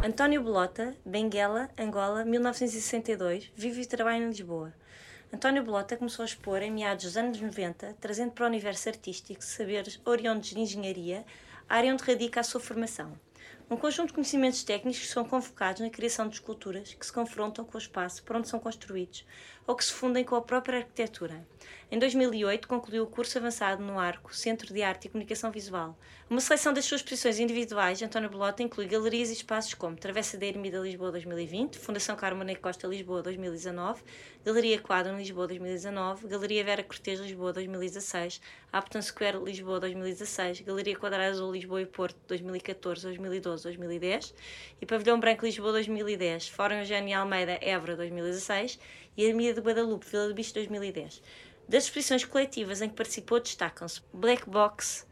António Bolota, Benguela, Angola, 1962, vive e trabalha em Lisboa. António Bolota começou a expor em meados dos anos 90, trazendo para o universo artístico saberes oriundos de engenharia, área onde radica a sua formação. Um conjunto de conhecimentos técnicos que são convocados na criação de esculturas que se confrontam com o espaço por onde são construídos ou que se fundem com a própria arquitetura. Em 2008, concluiu o curso avançado no Arco, Centro de Arte e Comunicação Visual. Uma seleção das suas exposições individuais, António Bolota inclui galerias e espaços como Travessa da Ermida Lisboa 2020, Fundação Carmona Costa Lisboa 2019, Galeria Quadro Lisboa 2019, Galeria Vera Cortês Lisboa 2016, Apton Square Lisboa 2016, Galeria Quadrada Azul Lisboa e Porto 2014, 2012, 2010 e Pavilhão Branco Lisboa 2010, Fórum Eugênio Almeida Évora 2016 e Ermida de Guadalupe Vila do Bicho 2010. Das exposições coletivas em que participou destacam-se Black Box,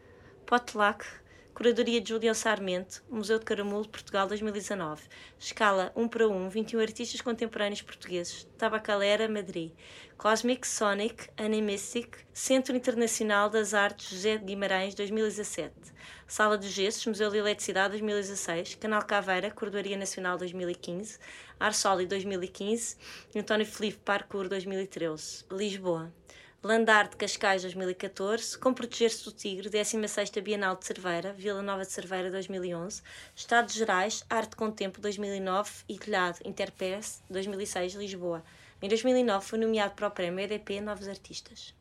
Potluck, Curadoria de Julião Sarmento, Museu de Caramulo, Portugal 2019. Escala 1 para 1, 21 artistas contemporâneos portugueses. Tabacalera, Madrid. Cosmic Sonic, Animistic, Centro Internacional das Artes José de Guimarães 2017. Sala dos Gessos, Museu de Eletricidade 2016. Canal Caveira, Cordoaria Nacional 2015. Arsoli 2015. António Felipe Parkour 2013. Lisboa. Landar de Cascais 2014, Com Proteger-se do Tigre, 16ª Bienal de Cerveira, Vila Nova de Cerveira 2011, Estados Gerais, Arte com Tempo 2009 e Telhado Interpes 2006, Lisboa. Em 2009 foi nomeado para o Prémio EDP Novos Artistas.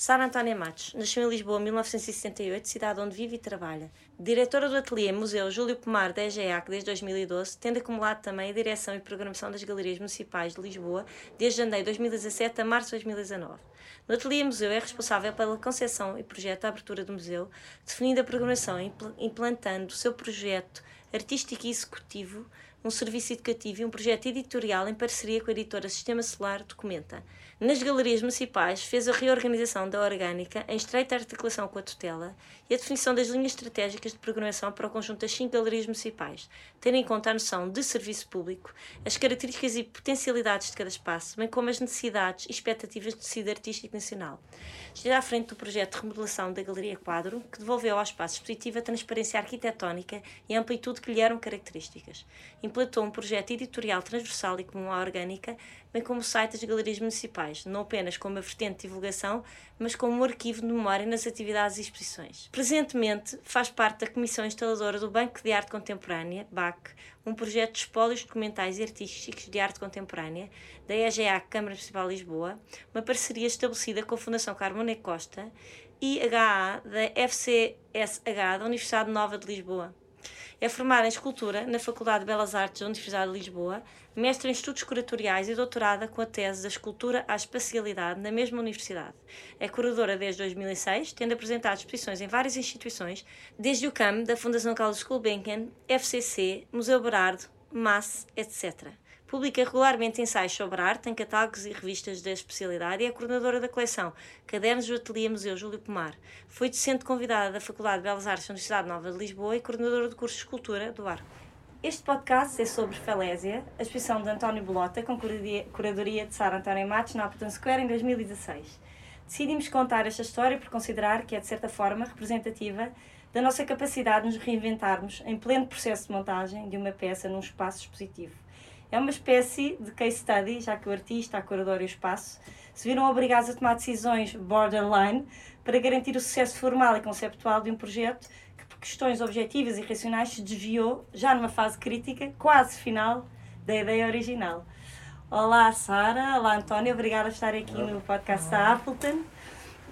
Sara Antónia Matos nasceu em Lisboa em 1968, cidade onde vive e trabalha. Diretora do Ateliê Museu Júlio Pomar da EGEAC desde 2012, tendo acumulado também a direção e programação das Galerias Municipais de Lisboa desde janeiro de 2017 a março de 2019. No Ateliê Museu é responsável pela concepção e projeto da abertura do museu, definindo a programação e implantando o seu projeto artístico e executivo, um serviço educativo e um projeto editorial em parceria com a editora Sistema Solar Documenta. Nas galerias municipais, fez a reorganização da orgânica em estreita articulação com a tutela e a definição das linhas estratégicas de programação para o conjunto das cinco galerias municipais, tendo em conta a noção de serviço público, as características e potencialidades de cada espaço, bem como as necessidades e expectativas de tecido artístico nacional. Esteve à frente do projeto de remodelação da Galeria Quadro, que devolveu ao espaço expositivo a transparência arquitetónica e a amplitude que lhe eram características. Implantou um projeto editorial transversal e comum à orgânica, bem como o site das galerias municipais, não apenas como uma vertente de divulgação, mas como um arquivo de memória nas atividades e exposições. Presentemente, faz parte da Comissão Instaladora do Banco de Arte Contemporânea, BAC, um projeto de espólios documentais e artísticos de arte contemporânea da EGA Câmara Municipal de Lisboa, uma parceria estabelecida com a Fundação Carmona Costa e HA da FCSH da Universidade Nova de Lisboa. É formada em Escultura na Faculdade de Belas Artes da Universidade de Lisboa, mestre em Estudos Curatoriais e doutorada com a tese da Escultura à Espacialidade na mesma universidade. É curadora desde 2006, tendo apresentado exposições em várias instituições, desde o CAM, da Fundação Carlos Gulbenkian, FCC, Museu Berardo, MAS, etc. Publica regularmente ensaios sobre arte em catálogos e revistas da especialidade e é coordenadora da coleção Cadernos do Ateliê Museu Júlio Pomar. Foi docente convidada da Faculdade de Belas Artes da Universidade Nova de Lisboa e coordenadora do curso de Escultura do Arco. Este podcast é sobre Falésia, a exposição de António Bolota, com curadoria de Sara António Matos na Upton Square em 2016. Decidimos contar esta história por considerar que é, de certa forma, representativa da nossa capacidade de nos reinventarmos em pleno processo de montagem de uma peça num espaço expositivo é uma espécie de case study, já que o artista, a curadora e o espaço se viram obrigados a tomar decisões borderline para garantir o sucesso formal e conceptual de um projeto que, por questões objetivas e racionais, se desviou, já numa fase crítica, quase final, da ideia original. Olá, Sara. Olá, António. Obrigada por estar aqui no podcast da Appleton.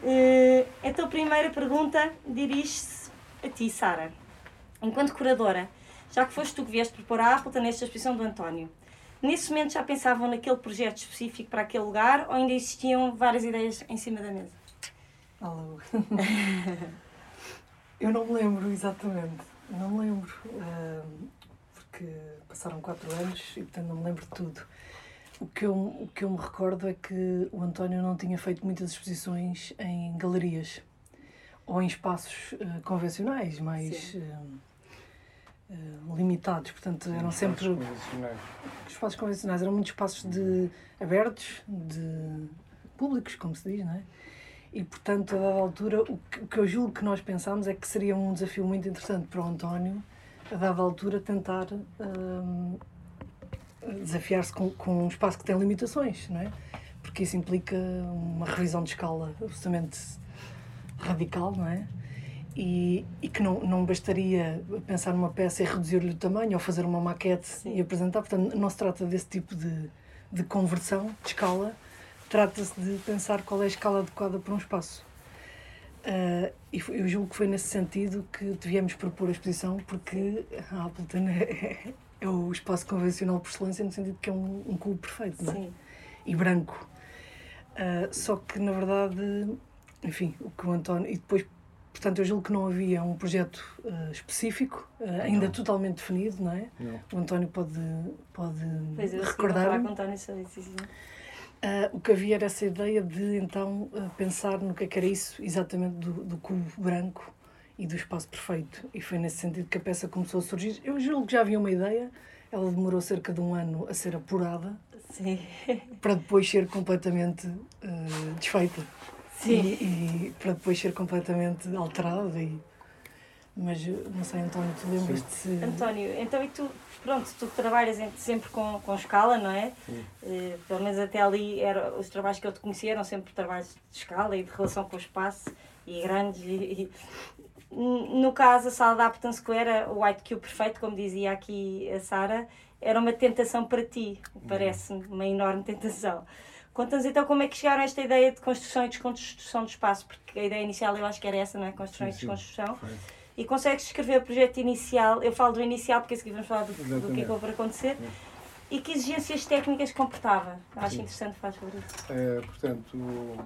Uh, então, a primeira pergunta dirige-se a ti, Sara. Enquanto curadora, já que foste tu que vieste propor a Appleton nesta exposição do António, Nesse momento já pensavam naquele projeto específico para aquele lugar ou ainda existiam várias ideias em cima da mesa? Alô. eu não me lembro exatamente. Não me lembro. porque porque passaram quatro anos e portanto não me lembro de tudo. O que, eu, o que eu me recordo é que o António não tinha feito muitas exposições em galerias ou em espaços uh, convencionais, mais uh, uh, limitados. Portanto, eram sempre. Convencionais. Espaços convencionais eram muitos espaços de, abertos, de públicos, como se diz, não é? E, portanto, a dada altura, o que, o que eu julgo que nós pensámos é que seria um desafio muito interessante para o António, a dada altura, tentar desafiar-se com, com um espaço que tem limitações, não é? Porque isso implica uma revisão de escala absolutamente radical, não é? E, e que não, não bastaria pensar numa peça e reduzir-lhe o tamanho ou fazer uma maquete Sim. e apresentar. Portanto, não se trata desse tipo de, de conversão de escala, trata-se de pensar qual é a escala adequada para um espaço. Uh, e eu julgo que foi nesse sentido que devíamos propor a exposição, porque a Appleton é, é o espaço convencional por excelência, no sentido que é um, um cubo perfeito, é? E branco. Uh, só que, na verdade, enfim, o que o António. E depois, portanto, eu julgo que não havia um projeto uh, específico, uh, ainda totalmente definido, não é? Não. O António pode, pode pois eu recordar. Com o António sobre isso, sim. Uh, o que havia era essa ideia de então pensar no que, é que era isso exatamente do, do cubo branco e do espaço perfeito. E foi nesse sentido que a peça começou a surgir. Eu julgo que já havia uma ideia, ela demorou cerca de um ano a ser apurada Sim. para depois ser completamente uh, desfeita. Sim. E, e, para depois ser completamente alterada. E, mas não sei, António, tu lembras-te se. António, então e tu, pronto, tu trabalhas sempre com, com escala, não é? Uh, pelo menos até ali era, os trabalhos que eu te conhecia eram sempre trabalhos de escala e de relação com o espaço e grandes e, no caso, a sala da Upton Square, o White Cube perfeito, como dizia aqui a Sara, era uma tentação para ti, parece-me, uma enorme tentação. Conta-nos então como é que chegaram a esta ideia de construção e desconstrução do espaço, porque a ideia inicial eu acho que era essa, não é? Construção sim, e desconstrução. Sim, e consegues descrever o projeto inicial, eu falo do inicial porque a seguir vamos falar do, do que é que vai acontecer, sim. e que exigências técnicas comportava. Acho interessante falar sobre isso. É, portanto, o,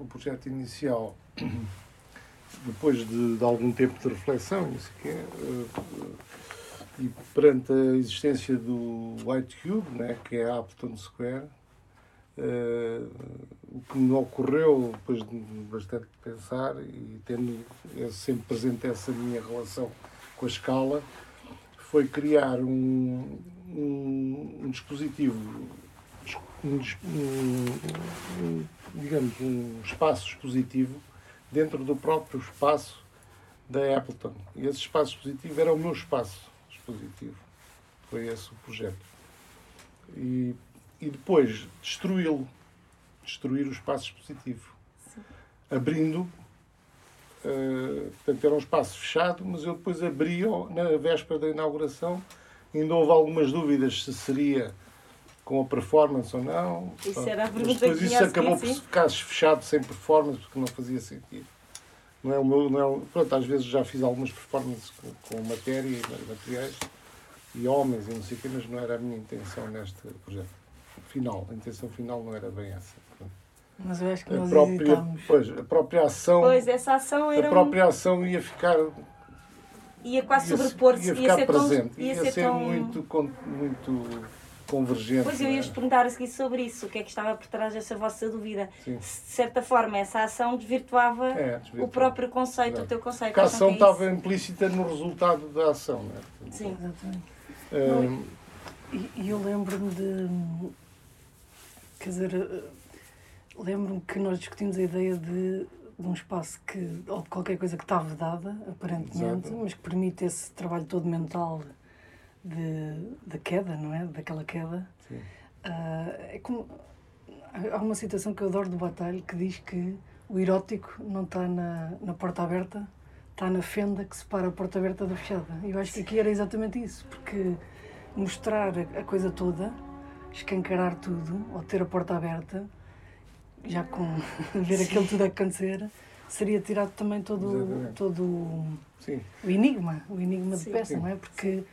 o projeto inicial depois de, de, algum tempo de reflexão, isso que é, uh, e perante a existência do White Cube, né, que é a Upton Square, uh, o que me ocorreu, depois de bastante pensar e tendo sempre presente essa minha relação com a escala, foi criar um, um, um dispositivo, um, um, digamos, um espaço expositivo dentro do próprio espaço da Appleton. E esse espaço expositivo era o meu espaço expositivo. Foi esse o projeto. E, e depois destruí-lo, destruir o espaço expositivo, Sim. abrindo. Uh, portanto, era um espaço fechado, mas eu depois abri-o na véspera da inauguração. Ainda houve algumas dúvidas se seria com a performance ou não. Isso era a pergunta depois isso acabou por ficar fechado sem performance porque não fazia sentido. Não é o meu, não é o, pronto, às vezes já fiz algumas performances com, com matéria e materiais e homens e não sei o quê, mas não era a minha intenção neste projeto. Final, a intenção final não era bem essa. Mas eu acho que nós a própria, pois, a própria ação. Pois, essa ação era. A própria ação ia ficar. Ia quase sobrepor-se, ia, ia, ia, ser presente, tão, ia, ia ser, ser tão... muito, muito convergente. Pois eu ia-te é? perguntar a seguir sobre isso, o que é que estava por trás dessa vossa dúvida. Sim. Se de certa forma essa ação desvirtuava, é, desvirtuava. o próprio conceito, Exato. o teu conceito. Porque a ação é estava implícita no resultado da ação, não é? Sim. Exatamente. Um, e, e eu lembro-me de. Quer dizer, eh, lembro-me que nós discutimos a ideia de, de um espaço que, ou de qualquer coisa que está vedada, aparentemente, Exato. mas que permite esse trabalho todo mental de, da queda, não é? Daquela queda. Sim. Uh, é como, há uma citação que eu adoro do Batalha que diz que o erótico não está na, na porta aberta, está na fenda que separa a porta aberta da fechada. E eu acho que aqui era exatamente isso, porque mostrar a coisa toda, escancarar tudo, ou ter a porta aberta, já com ver Sim. aquilo tudo acontecer, seria tirado também todo, todo o enigma, o enigma de peça, não é? Porque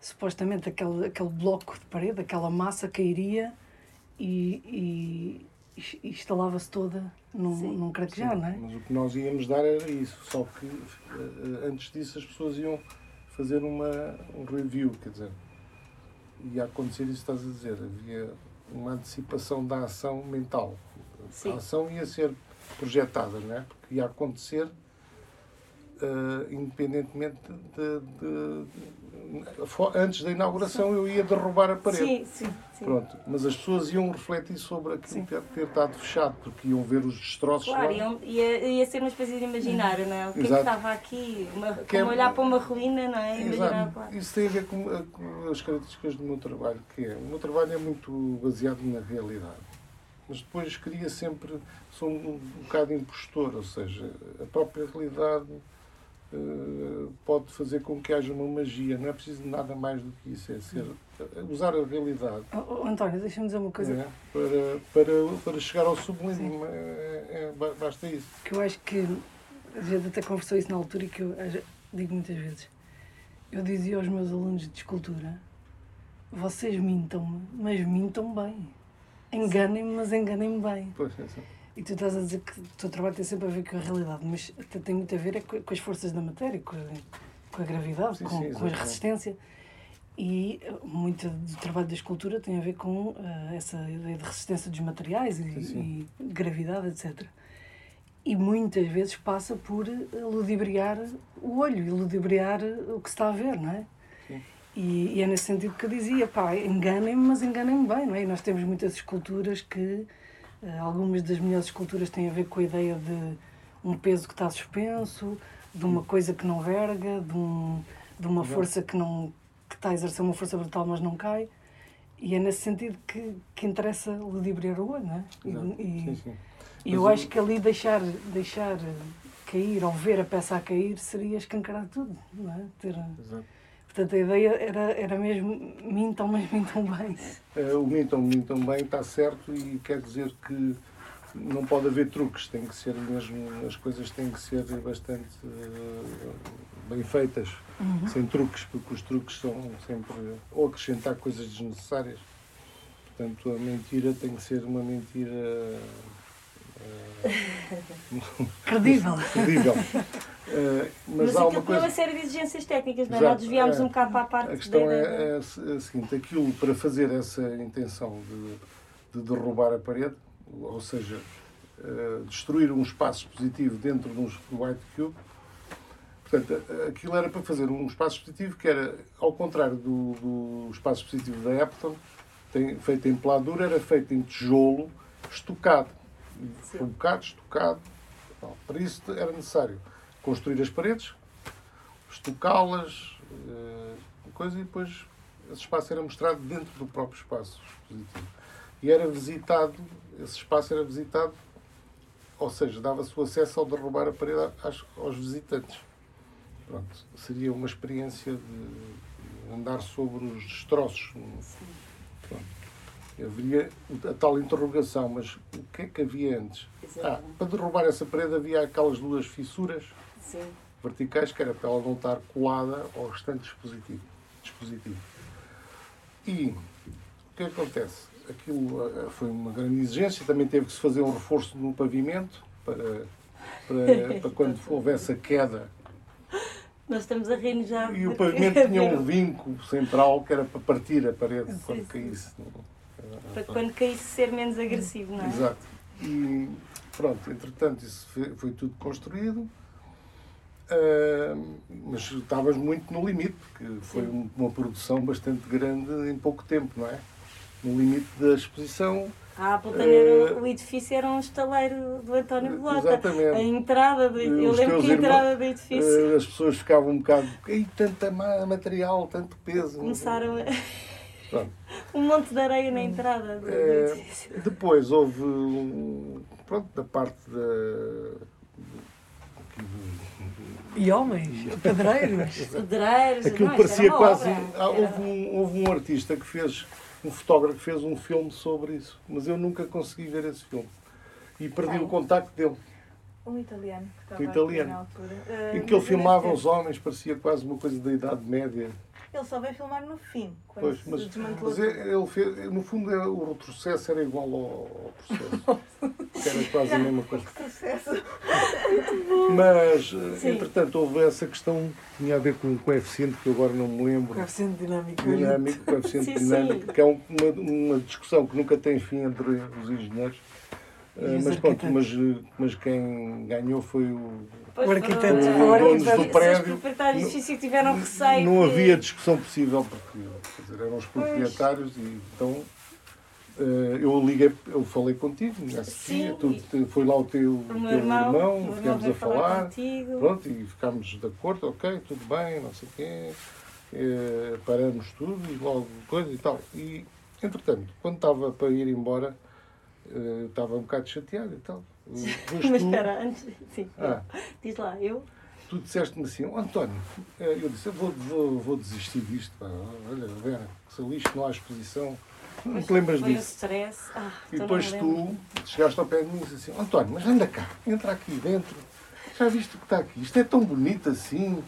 supostamente aquele, aquele bloco de parede, aquela massa cairia e, e, e instalava-se toda num, num craquejar, não é? Mas o que nós íamos dar era isso, só que eh, antes disso as pessoas iam fazer uma, um review, quer dizer, ia acontecer isso estás a dizer. Havia uma antecipação da ação mental. Sim. A ação ia ser projetada, não é? Porque ia acontecer uh, independentemente de, de, de, Antes da inauguração eu ia derrubar a parede. Sim, sim, sim. Pronto. Mas as pessoas iam refletir sobre aquilo ter, ter estado fechado, porque iam ver os destroços claro. Iam, ia, ia ser uma espécie de imaginário, não é? O que, é que estava aqui? Uma, que como é, olhar para uma ruína, não é? Imaginar, claro. Isso tem a ver com, com as características do meu trabalho, que é, o meu trabalho é muito baseado na realidade mas depois queria sempre, sou um, um bocado impostor, ou seja, a própria realidade pode fazer com que haja uma magia, não é preciso nada mais do que isso, é ser, usar a realidade. Oh, oh, António, deixa-me dizer uma coisa. É, para, para, para chegar ao sublime, é, é, basta isso. Que eu acho que, a gente até conversou isso na altura e que eu digo muitas vezes, eu dizia aos meus alunos de escultura, vocês mintam-me, mas mintam bem enganem-me, mas enganem-me bem. Pois, é sim. E tu estás a dizer que o teu trabalho tem sempre a ver com a realidade, mas tem muito a ver é com, as forças da matéria, com a, com a gravidade, sim, com, sim, com a resistência. E uh, muito do trabalho da escultura tem a ver com uh, essa ideia de resistência dos materiais e, e gravidade, etc. E muitas vezes passa por uh, ludibriar o olho e ludibriar o que se está a ver, não é? E, e, é nesse sentido que eu dizia, pá, enganem-me, mas enganem-me bem, não é? E nós temos muitas esculturas que, algumas das melhores esculturas têm a ver com a ideia de um peso que está suspenso, de uma coisa que não verga, de, um, de uma força que não que está a exercer uma força brutal, mas não cai. E é nesse sentido que, que interessa ludibriar o olho, não é? E, e, sim, sim. e eu, eu acho que ali deixar, deixar cair ou ver a peça a cair seria escancarar tudo, não é? Ter, Exato Portanto, a ideia era, era mesmo mintam, mas mintam bem. É, o mintam, mintam bem está certo e quer dizer que não pode haver truques, tem que ser mesmo, as coisas têm que ser bastante uh, bem feitas, uhum. sem truques, porque os truques são sempre ou acrescentar coisas desnecessárias. Portanto, a mentira tem que ser uma mentira uh, credível. credível. Uh, mas, mas há uma coisa... uma série de exigências técnicas, não é? Nós desviámos é, um bocado para a parte. A questão é, é, é, a seguinte: aquilo para fazer essa intenção de, de derrubar a parede, ou seja, uh, destruir um espaço positivo dentro de um white cube, portanto, aquilo era para fazer um espaço positivo que era, ao contrário do, do espaço positivo da Epton, tem, feito em peladura, era feito em tijolo estocado. Foi um bocado estocado. para isso era necessário construir as paredes, estocá-las, uh, coisa, e depois esse espaço era mostrado dentro do próprio espaço expositivo. E era visitado, esse espaço era visitado, ou seja, dava-se o acesso ao derrubar a parede aos, aos visitantes. Pronto, seria uma experiência de andar sobre os destroços. Pronto. Haveria a tal interrogação, mas o que é que havia antes? Ah, para derrubar essa parede havia aquelas duas fissuras Sim. verticais, que era para ela não estar colada ao restante dispositivo. dispositivo. E o que acontece? Aquilo eh, foi uma grande exigência, também teve que se fazer um reforço no pavimento para, para, para quando houvesse a queda. Nós estamos a rir já. E o pavimento tinha um vinco central que era para partir a parede sim, quando caísse. Para quando caísse ser menos agressivo, não é? Exato. E pronto, entretanto, isso foi tudo construído. Uh, mas estavas muito no limite, porque foi Sim. uma produção bastante grande em pouco tempo, não é? No limite da exposição. Ah, uh, o edifício era um estaleiro do António Bolota. Exatamente. A entrada do Eu lembro que a entrada do edifício. Uh, as pessoas ficavam um bocado. Ei, tanto material, tanto peso. Começaram a. um monte de areia na entrada do, uh, edifício. Depois houve. Pronto, da parte da. E homens, pedreiros. pedreiros. Aquilo não, parecia quase. Ah, houve, um, houve um artista que fez, um fotógrafo que fez um filme sobre isso, mas eu nunca consegui ver esse filme. E perdi o contacto dele. Um italiano que estava o italiano, na altura. Uh, em que ele filmava os homens, parecia quase uma coisa da Idade Média. Ele só veio filmar no fim, quando pois, mas, mas ele fez, no fundo é, o retrocesso era igual ao, ao processo. era quase a mesma coisa. Retrocesso. Mas, eh, Sim. entretanto, houve essa questão que tinha a ver com um coeficiente que eu agora não me lembro. Coeficiente dinâmico. Dinâmico, coeficiente Sim, sim. dinâmico, que é um- uma, uma discussão que nunca tem fim entre os engenheiros. Mas pronto, mas, mas quem ganhou foi o. Pois O arquiteto, o foram- donos do se os prédio. proprietários Não- tiveram receio. Não que- havia discussão possível, porque dizer, eram os proprietários e então eh, eu liguei, eu falei contigo nesse Sim, dia, tu, te- foi lá o teu, O teu irmão, o irmão, ficámos a falar contigo. pronto, e ficámos de acordo, ok, tudo bem, não sei o quê, eh, paramos tudo e logo coisa e tal. E, entretanto, quando estava para ir embora, eu estava um bocado chateado e tal. Depois Mas tu- espera, antes. Sim, Ah. diz lá, eu. tu disseste-me assim, "Ó, António, eh, eu disse, eu vou, vou, vou desistir disto, pá. olha, Vera, que se lixo, não há exposição, não te lembras Foi o disso. stress. Ah, E então depois me lembro. tu chegaste ao pé de mim e disse assim, António, mas anda cá, entra aqui dentro, já viste o que está aqui, isto é tão bonito assim.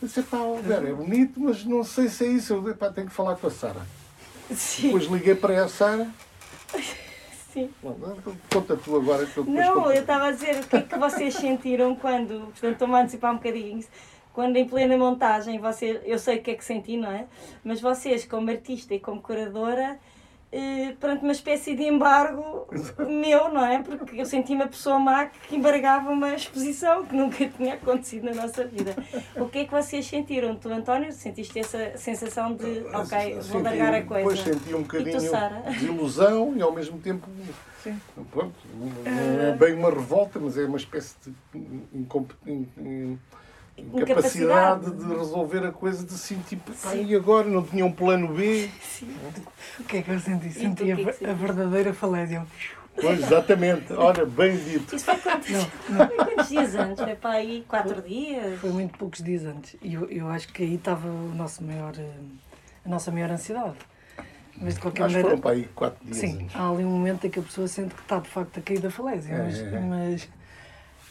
Eu disse, pá, ó, Vera, é bonito, mas não sei se é isso, eu pá, tenho que falar com a Sara. Sim, Depois liguei para a Sara, sim. Bom, conta tu agora que eu Não, eu estava a dizer o que é que vocês sentiram quando, portanto estou-me a antecipar um bocadinho, quando em plena montagem, vocês, eu sei o que é que senti, não é? Mas vocês, como artista e como curadora, eh, perante uma espécie de embargo meu, não é? Porque eu senti uma pessoa má que embargava uma exposição que nunca tinha acontecido na nossa vida. O que é que vocês sentiram? Tu, António, sentiste essa sensação de, ok, vou Senti- largar a Depois coisa? senti um bocadinho Sara? de ilusão e ao mesmo tempo. Sim. Pronto, não é bem uma revolta, mas é uma espécie de incomp- in- in- incapacidade de resolver a coisa de assim, tipo, e agora não tinha um plano B? Sim. O que é que eu senti? Senti que a, é que a verdadeira falésia. Pois, exatamente, ora, bem dito. Isso foi quantos, foi quantos dias antes? Foi para aí quatro dias? Foi muito poucos dias antes. E eu, eu acho que aí estava o nosso maior, eh, a nossa maior ansiedade. Mas de qualquer Acho maneira. foram para aí quatro dias Sim, antes. há ali um momento em que a pessoa sente que está de facto a cair da falésia. É, mas, é, é. mas,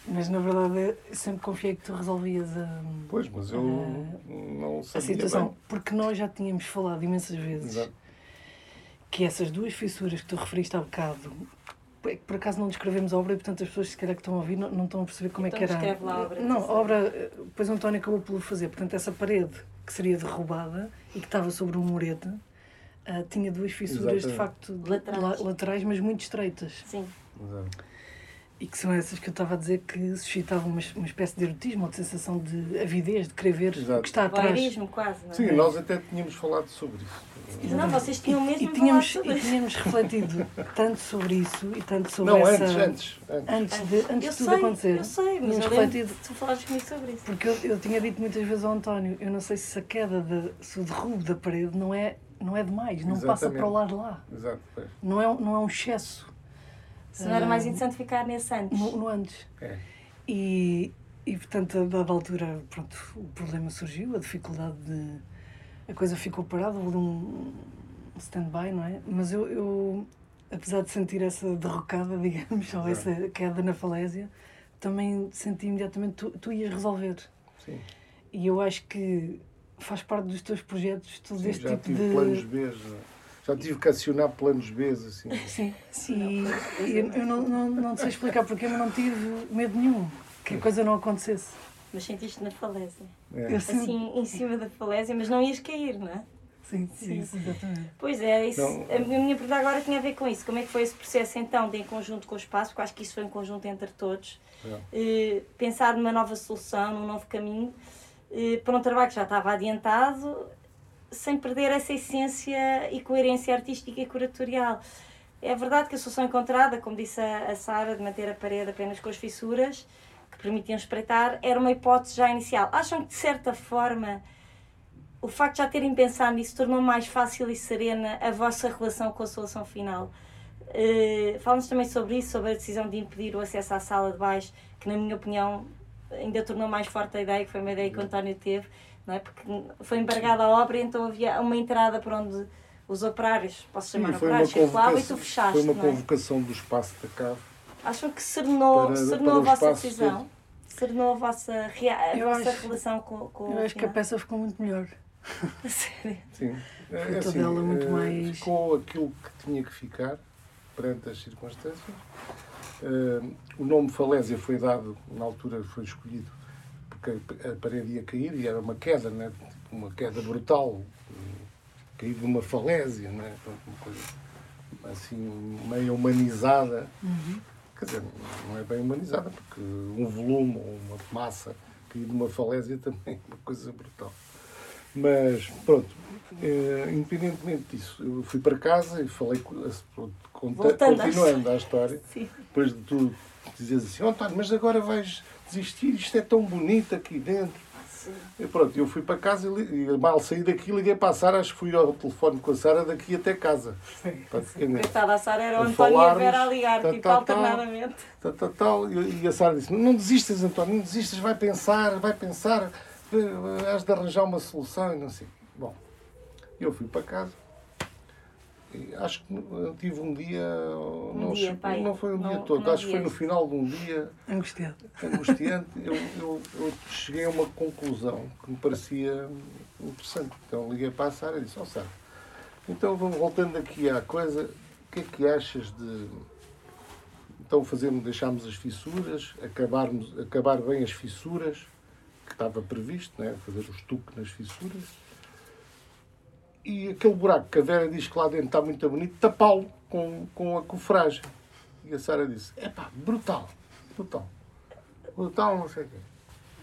mas na verdade eu sempre confiei que tu resolvias a, Pois, mas eu não a sabia situação. bem. Porque nós já tínhamos falado imensas vezes Exato. que essas duas fissuras que tu referiste há bocado. Por acaso não descrevemos a obra e, portanto, as pessoas que calhar que estão a ouvir não, não estão a perceber como Então é que era. descreve lá a obra, Não, a obra, depois o António acabou por fazer. Portanto, essa parede que seria derrubada e que estava sobre um murete ah, tinha duas fissuras de Exatamente. facto de- Laterais. la- laterais, mas muito estreitas. Sim. Exato. E que são essas que eu estava a dizer que suscitavam uma, uma espécie de erotismo ou de sensação de avidez, de querer ver o Exato. que está atrás. Voyeurismo quase, não é? Sim, nós até tínhamos falado sobre isso. Não, vocês tinham mesmo e, tínhamos, falado e sobre isso. tínhamos refletido tanto sobre isso e tanto sobre Não, essa. antes, antes, antes. antes de, antes de tudo sei, acontecer. eu sei, mas tínhamos eu refletido. tu falares comigo sobre isso. Porque eu, eu tinha dito muitas vezes ao António, eu não sei se a queda, de, se o derrubo da parede não é, não é demais, não passa Exatamente. para o lado de lá. Exato, pois. Não é, não é um excesso Se não era mais Ah, interessante ficar nesse antes. no, no antes. É. E, e portanto, a dada altura, pronto, o problema surgiu, a dificuldade de. A coisa ficou parada, houve um stand-by, não é? Mas eu, eu, apesar de sentir essa derrocada, digamos, ou essa queda na falésia, também senti imediatamente tu, tu ias resolver. Sim. E eu acho que faz parte dos teus projetos todo Sim, este tipo tive de. planos B, já tive que acionar planos B, assim. Sim, sim. Eu, eu não, não, não sei explicar porque, mas não tive medo nenhum que a coisa não acontecesse. Mas sentiste na falésia. É. Eu Assim, em cima da falésia, mas não ias cair, não é? Sim, Sim. sim, exatamente. Pois é, isso, Não. a minha pergunta agora tinha a ver com isso. Como é que foi esse processo então, de em conjunto com o espaço? Porque eu acho que isso foi em conjunto entre todos. É. Eh, pensar numa nova solução, num novo caminho, eh, para um trabalho que já estava adiantado, sem perder essa essência e coerência artística e curatorial. É verdade que a solução encontrada, como disse a, a Sara, de manter a parede apenas com as fissuras, que permitiam espreitar, era uma hipótese já inicial. Acham que, de certa forma, o facto de já terem pensado nisso tornou mais fácil e serena a vossa relação com a solução final? Uh, Fala-nos também sobre isso, sobre a decisão de impedir o acesso à sala de baixo, que, na minha opinião, ainda tornou mais forte a ideia, que foi uma ideia que o António teve, não é? porque foi embargada a obra, então havia uma entrada por onde os operários, posso chamar Sim, operários, circulavam e tu fechaste. foi uma não é? convocação do espaço da cave. Acham que serenou, Para- serenou para a vossa decisão? Serenou a vossa, rea- a Eu vossa acho- relação com, com Eu o acho que a peça ficou muito melhor. A sério? Sim. É, Foi assim, toda ela muito eh, mais- Ficou aquilo que tinha que ficar perante as circunstâncias. Uh, o nome falésia foi dado, na altura foi escolhido, a parede ia cair e era uma queda, né? tipo uma queda brutal, cair de uma falésia, né? uma coisa assim meio humanizada. Uhum. Quer dizer, não é bem humanizada, porque um volume ou uma massa cair de uma falésia também é uma coisa brutal. Mas, pronto, eh, independentemente disso, eu fui para casa e falei, pronto, conta, continuando à história, Sim. depois de tu dizes assim, oh, António, mas agora vais desistir, isto é tão bonito aqui dentro. Sim. E pronto, eu fui para casa e, mal saí daqui, liguei para a Sara, acho que fui ao telefone com a Sara daqui até casa. Coitada, a Sara era o António e a Vera a ligar, tá, tipo, alternadamente. tal, tal, tal. E a Sara disse: Não desistas, António, não desistas, vai pensar, vai pensar, eh, has de arranjar uma solução e não sei. Bom, eu fui para casa. Acho que eh, tive um dia. não, dia, não foi um dia Não- todo, não acho que foi no final de um dia Angustiado. angustiante. eu, eu, eu cheguei a uma conclusão que me parecia interessante. Então liguei para a Sara e disse: Ó Sara, então vamos voltando aqui à coisa, o que é que achas de então fazermos, deixarmos as fissuras, acabarmos, acabar bem as fissuras, que estava previsto, né? fazer o estuque nas fissuras, e aquele buraco que a Vera diz que lá dentro está muito bonito, tapá-lo com, com a cofragem. E a Sara disse, é pá, brutal, brutal, brutal, não sei o quê.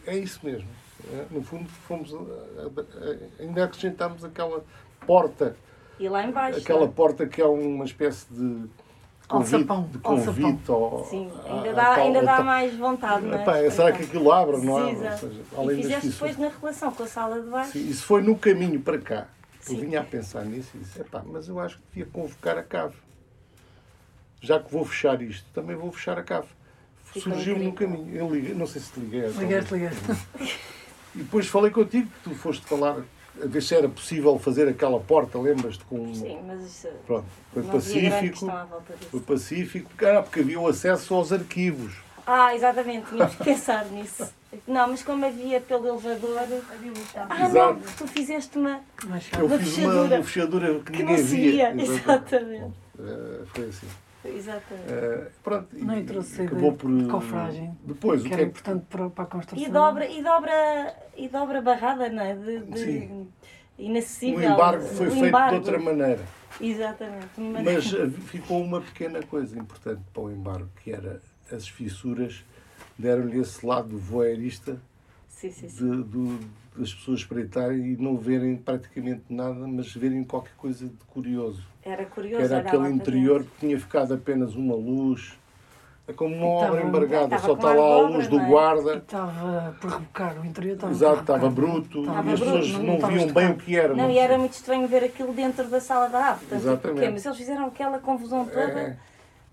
É isso mesmo. É, No fundo, fomos, a- a- a- ainda acrescentámos aquela porta E lá embaixo. aquela porta que é uma espécie de convite, de convite ao, Sim, ainda dá, tal- ainda ao dá mais vontade, não é? Epá, será que aquilo abre, não é? Ou seja, E além das fizeste depois na relação com a sala de baixo. Sim, isso foi no caminho para cá. Eu vinha a pensar nisso e disse, epá, mas eu acho que devia convocar a cave. Já que vou fechar isto, também vou fechar a cave. Ficou Surgiu no caminho. Eu liguei, não sei se te liguei. Ligaste, ligaste. E depois falei contigo, que tu foste falar a ver se era possível fazer aquela porta, lembras-te com Sim, mas isso Pronto, foi não pacífico. Foi pacífico, porque, era porque havia o acesso aos arquivos. Ah, exatamente, tínhamos que pensar nisso. Não, mas como havia pelo elevador. Havia um. Ah, Exato. não, tu fizeste uma. Eu Uma fiz fechadura. uma, uma fechadura que, Que ninguém não se via. via, exatamente. Eh, foi assim. Exatamente. Eh, pronto, e- Não, a acabou por. de cofragem. Depois, o que que era é que. importante para, para a construção. E dobra, e dobra, e dobra barrada, não é? De, de Sim. inacessível. O embargo foi O feito embargo. de outra maneira. Exatamente. Mas, Mas eh, ficou uma pequena coisa importante para o embargo, que era as fissuras deram-lhe esse lado voyeurista sim, sim, sim. de, do- das pessoas espreitarem e não verem praticamente nada, mas verem qualquer coisa de curioso. Era Que curioso. era olhar aquele interior que tinha ficado apenas uma luz. É como uma obra embargada, só está lá a luz do não é? E guarda. estava por rebocar, o interior estava Exato, estava bruto Estava e as bruto, pessoas não viam bem o que era. Não, e era muito estranho ver aquilo dentro da sala da arte. Portanto, Exatamente. Mas eles fizeram aquela confusão toda É,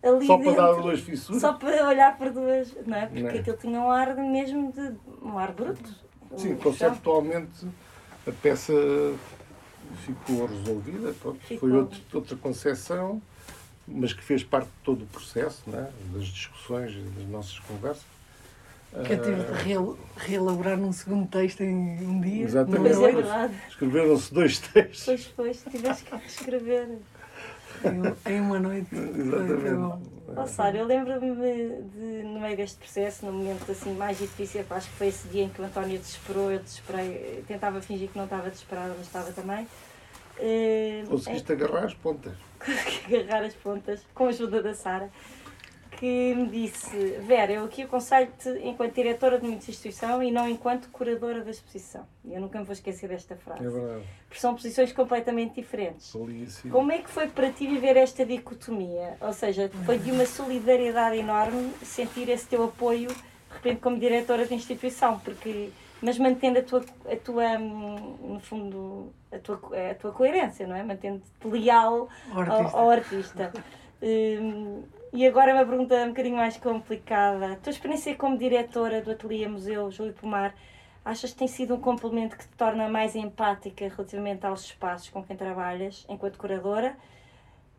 ali só para dentro. dar duas fissuras. Só para olhar para duas, não é? Porque Não é? aquilo tinha um ar mesmo de um ar bruto. Sim, conceptualmente a peça ficou resolvida, pronto, foi Ficou. outro- outra concepção, mas que fez parte de todo o processo, né? das discussões, das nossas conversas. Que eu tive de Ah, reel- reelaborar num segundo texto em um dia. Exatamente. Pois é verdade. Escreveram-se dois textos. Pois, pois, tiveste que escrever. Em- Em uma noite. Exatamente. Ó Sara, eu lembro-me de, no meio deste processo, no momento assim mais difícil, acho que foi esse dia em que o António desesperou, eu desesperei, eu tentava fingir que não estava desesperada, mas estava também. Eh, Conseguiste agarrar as pontas. consegui agarrar as pontas com a ajuda da Sara, que me disse, Vera, eu aqui aconselho-te enquanto diretora de uma instituição e não enquanto curadora da exposição. E eu nunca me vou esquecer desta frase. É verdade. Porque são posições completamente diferentes. Assim, Como é que foi para ti viver esta dicotomia? Ou seja, foi de uma solidariedade enorme sentir esse teu apoio, de repente, como diretora de instituição, porque, mas mantendo a tua, a tua hum, no fundo, a tua, a tua coerência, não é? Mantendo-te leal O ao, artista. ao artista. Hum, e agora uma pergunta um bocadinho mais complicada. A tua experiência como diretora do Ateliê Museu Júlio Pomar, achas que tem sido um complemento que te torna mais empática relativamente aos espaços com quem trabalhas enquanto curadora?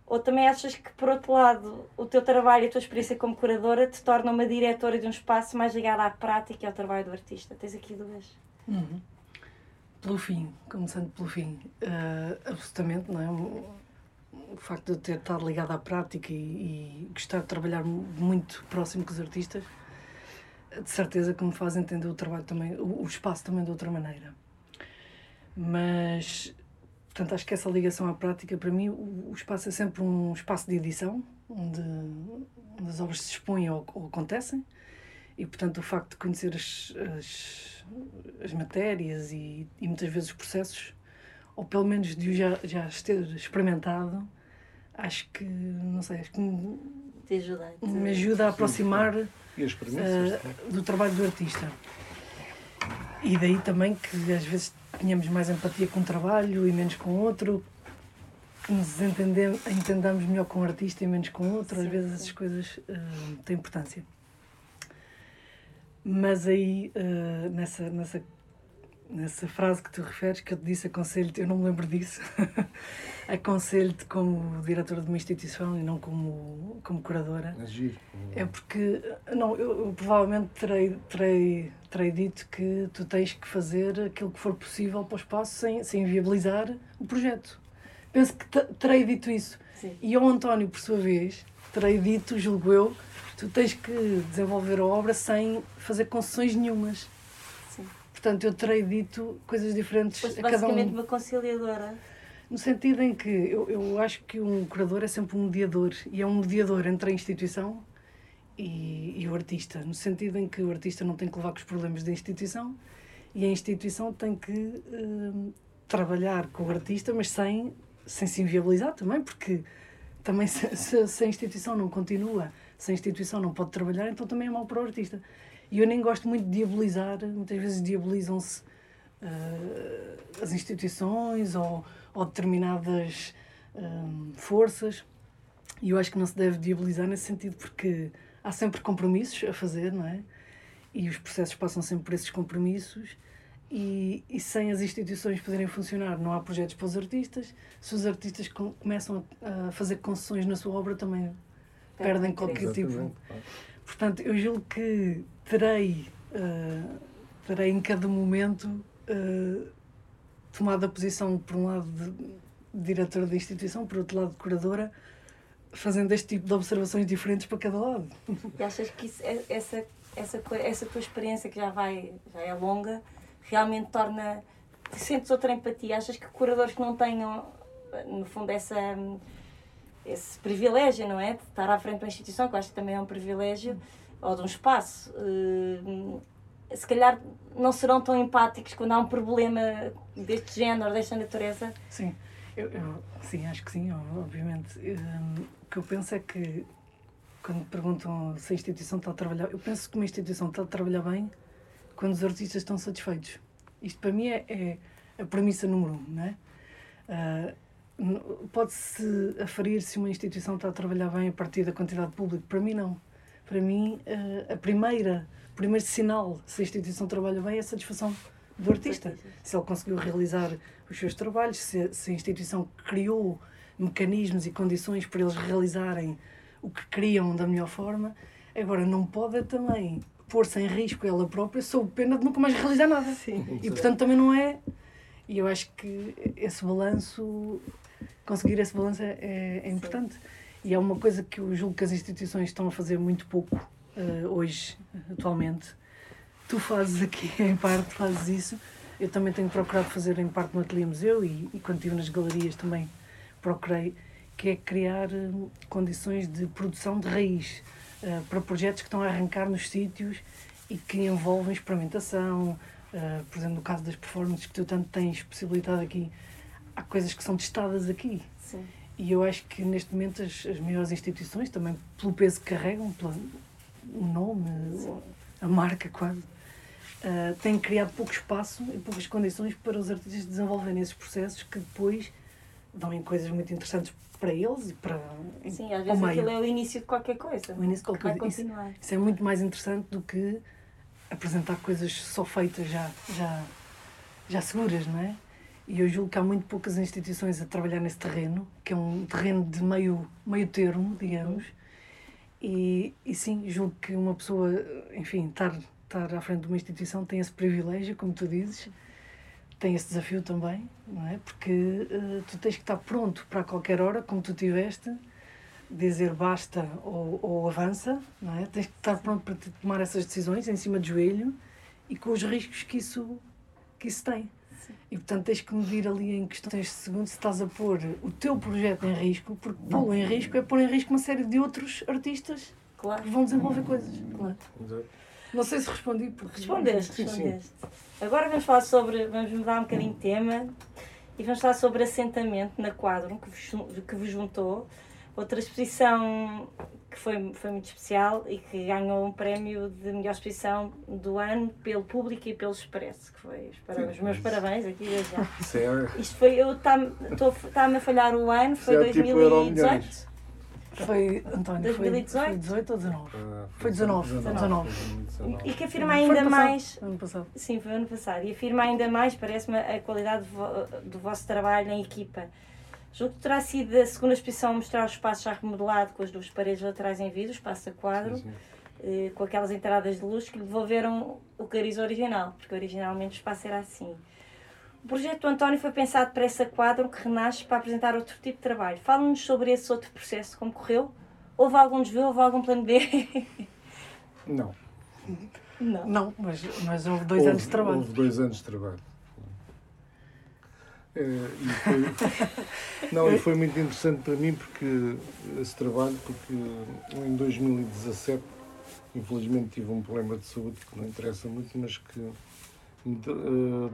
Ou também achas que, por outro lado, o teu trabalho e a tua experiência como curadora te torna uma diretora de um espaço mais ligada à prática e ao trabalho do artista? Tens aqui duas. Uhum. Pelo fim, começando pelo fim. Eh, absolutamente, não é? O facto de ter estado ligado à prática e, e gostar de trabalhar muito próximo com os artistas, de certeza que me faz entender o trabalho também, o, o espaço também de outra maneira. Mas, portanto, acho que essa ligação à prática, para mim, o, o espaço é sempre um espaço de edição, onde, onde as obras se expõem ou, ou, acontecem, e, portanto, o facto de conhecer as, as, as matérias e, e muitas vezes os processos, ou pelo menos de já, já ter experimentado, acho que, não sei, acho que me, Te ajuda, me ajuda a aproximar E uh, do trabalho do artista. E daí também que às vezes tenhamos mais empatia com um trabalho e menos com outro, que nos entendemos, entendamos melhor com um artista e menos com outro, às Sim, vezes sim. essas coisas uh, têm importância. Mas aí, uh, nessa, nessa, nessa frase que tu referes, que eu te disse, aconselho-te, eu não me lembro disso, aconselho-te como diretora de uma instituição e não como, como curadora. É giro. É porque, não, eu, eu provavelmente terei, terei, terei dito que tu tens que fazer aquilo que for possível para o espaço sem, sem viabilizar o projeto. Penso que te- terei dito isso. Sim. E ao António, por sua vez, terei dito, julgo eu, tu tens que desenvolver a obra sem fazer concessões nenhumas. Portanto, eu terei dito coisas diferentes Foste a cada basicamente um. uma conciliadora. No sentido em que eu, eu acho que um curador é sempre um mediador e é um mediador entre a instituição e, e o artista. No sentido em que o artista não tem que levar com os problemas da instituição e a instituição tem que hum, trabalhar com o artista, mas sem, sem se inviabilizar também, porque também se, se, se a instituição não continua, se a instituição não pode trabalhar, então também é mau para o artista. E eu nem gosto muito de diabolizar, muitas vezes diabolizam-se eh, as instituições ou, ou determinadas hum, forças. E eu acho que não se deve diabolizar nesse sentido, porque há sempre compromissos a fazer, não é? E os processos passam sempre por esses compromissos. E, e sem as instituições poderem funcionar, não há projetos para os artistas. Se os artistas com- começam a, a fazer concessões na sua obra, também perdem qualquer tipo. Portanto, eu julgo que terei, eh, terei em cada momento eh, tomado a posição, por um lado, de, diretora da instituição, por outro lado, de curadora, fazendo este tipo de observações diferentes para cada lado. E achas que isso, é- essa, essa, essa tua experiência, que já, vai, já é longa, realmente torna. Sentes outra empatia? Achas que curadores que não tenham, no fundo, essa, esse privilégio, não é? De estar à frente de uma instituição, que eu acho que também é um privilégio, ou de um espaço, eh, se calhar não serão tão empáticos quando há um problema deste género, desta natureza? Sim, eu, eu- sim, acho que sim, obviamente. Hum, o que eu penso é que, quando perguntam se a instituição está a trabalhar, eu penso que uma instituição está a trabalhar bem quando os artistas estão satisfeitos. Isto para mim é, é a premissa número um, não é? N- Pode-se aferir se uma instituição está a trabalhar bem a partir da quantidade de público. Para mim, não. Para mim, ah, a primeira, o primeiro sinal se a instituição trabalha bem é a satisfação do artista. Se ele conseguiu realizar os seus trabalhos, se, se a instituição criou mecanismos e condições para eles realizarem o que queriam da melhor forma. Agora, não pode também pôr-se em risco ela própria sob pena de nunca mais realizar nada. Sim. E portanto também não é. E eu acho que esse balanço, conseguir esse balanço é- é importante. E é uma coisa que eu julgo que as instituições estão a fazer muito pouco eh, hoje, atualmente. Tu fazes aqui, em parte, fazes isso. Eu também tenho procurado fazer em parte no Ateliê Museu e, e quando estive nas galerias também procurei, que é criar eh, condições de produção de raiz eh, para projetos que estão a arrancar nos sítios e que envolvem experimentação. por exemplo, no caso das performances que tu tanto tens possibilidade aqui, há coisas que são testadas aqui. Sim. E eu acho que neste momento as, as maiores instituições, também pelo peso que carregam, pelo o nome, a marca quase, ah, têm criado pouco espaço e poucas condições para os artistas desenvolverem esses processos que depois dão em coisas muito interessantes para eles e para Sim, às vezes meio. aquilo é o início de qualquer coisa. O início de qualquer coisa. Isso-. Isso é muito mais interessante do que apresentar coisas só feitas, já, já, já seguras, não é? E eu julgo que há muito poucas instituições a trabalhar nesse terreno, que é um terreno de meio, meio termo, digamos. E, e sim, julgo que uma pessoa, enfim, estar, estar à frente de uma instituição tem esse privilégio, como tu dizes, tem esse desafio também, não é? Porque uh, tu tens que estar pronto para qualquer hora, como tu tiveste, dizer basta ou, ou avança, não é? Tens que estar pronto para tomar essas decisões em cima de joelho e com os riscos que isso, que isso tem. E portanto tens que medir ali em questões de segundos se estás a pôr o teu projeto em risco, porque pô-lo em risco é pôr em risco uma série de outros artistas claro. que vão desenvolver coisas. Claro. Não sei se respondi. Porque... Respondeste, respondeste. Agora vamos falar sobre, vamos mudar um bocadinho de tema e vamos falar sobre assentamento na quadro que vos, que vos juntou. Outra exposição que foi, foi muito especial e que ganhou um prémio de melhor exposição do ano pelo público e pelo Expresso, que foi os, parabéns, os meus parabéns aqui desde já. É- Isto foi, eu está-me a falhar o ano, foi 2018. Tipo foi, António, 2018? Foi, 18 ou 19? Ah, foi 19. 19. 19. E que afirma ainda mais. Ano passado. Sim, foi ano passado. E afirma ainda mais, parece-me, a qualidade do vosso trabalho em equipa. Julgo que terá sido a segunda exposição a mostrar o espaço já remodelado, com as duas paredes laterais em vidro, espaço a quadro, sim, sim. Eh, com aquelas entradas de luz que lhe devolveram o cariz original, porque originalmente o espaço era assim. O projeto do António foi pensado para essa quadro que renasce para apresentar outro tipo de trabalho. Fala-nos sobre esse outro processo, como correu? Houve algum desvio, houve algum plano B? Não. Não, Não mas, mas houve dois houve, anos de trabalho. Houve dois anos de trabalho. É, e foi, não, e foi muito interessante para mim porque esse trabalho, porque em 2017 infelizmente tive um problema de saúde que não interessa muito, mas que me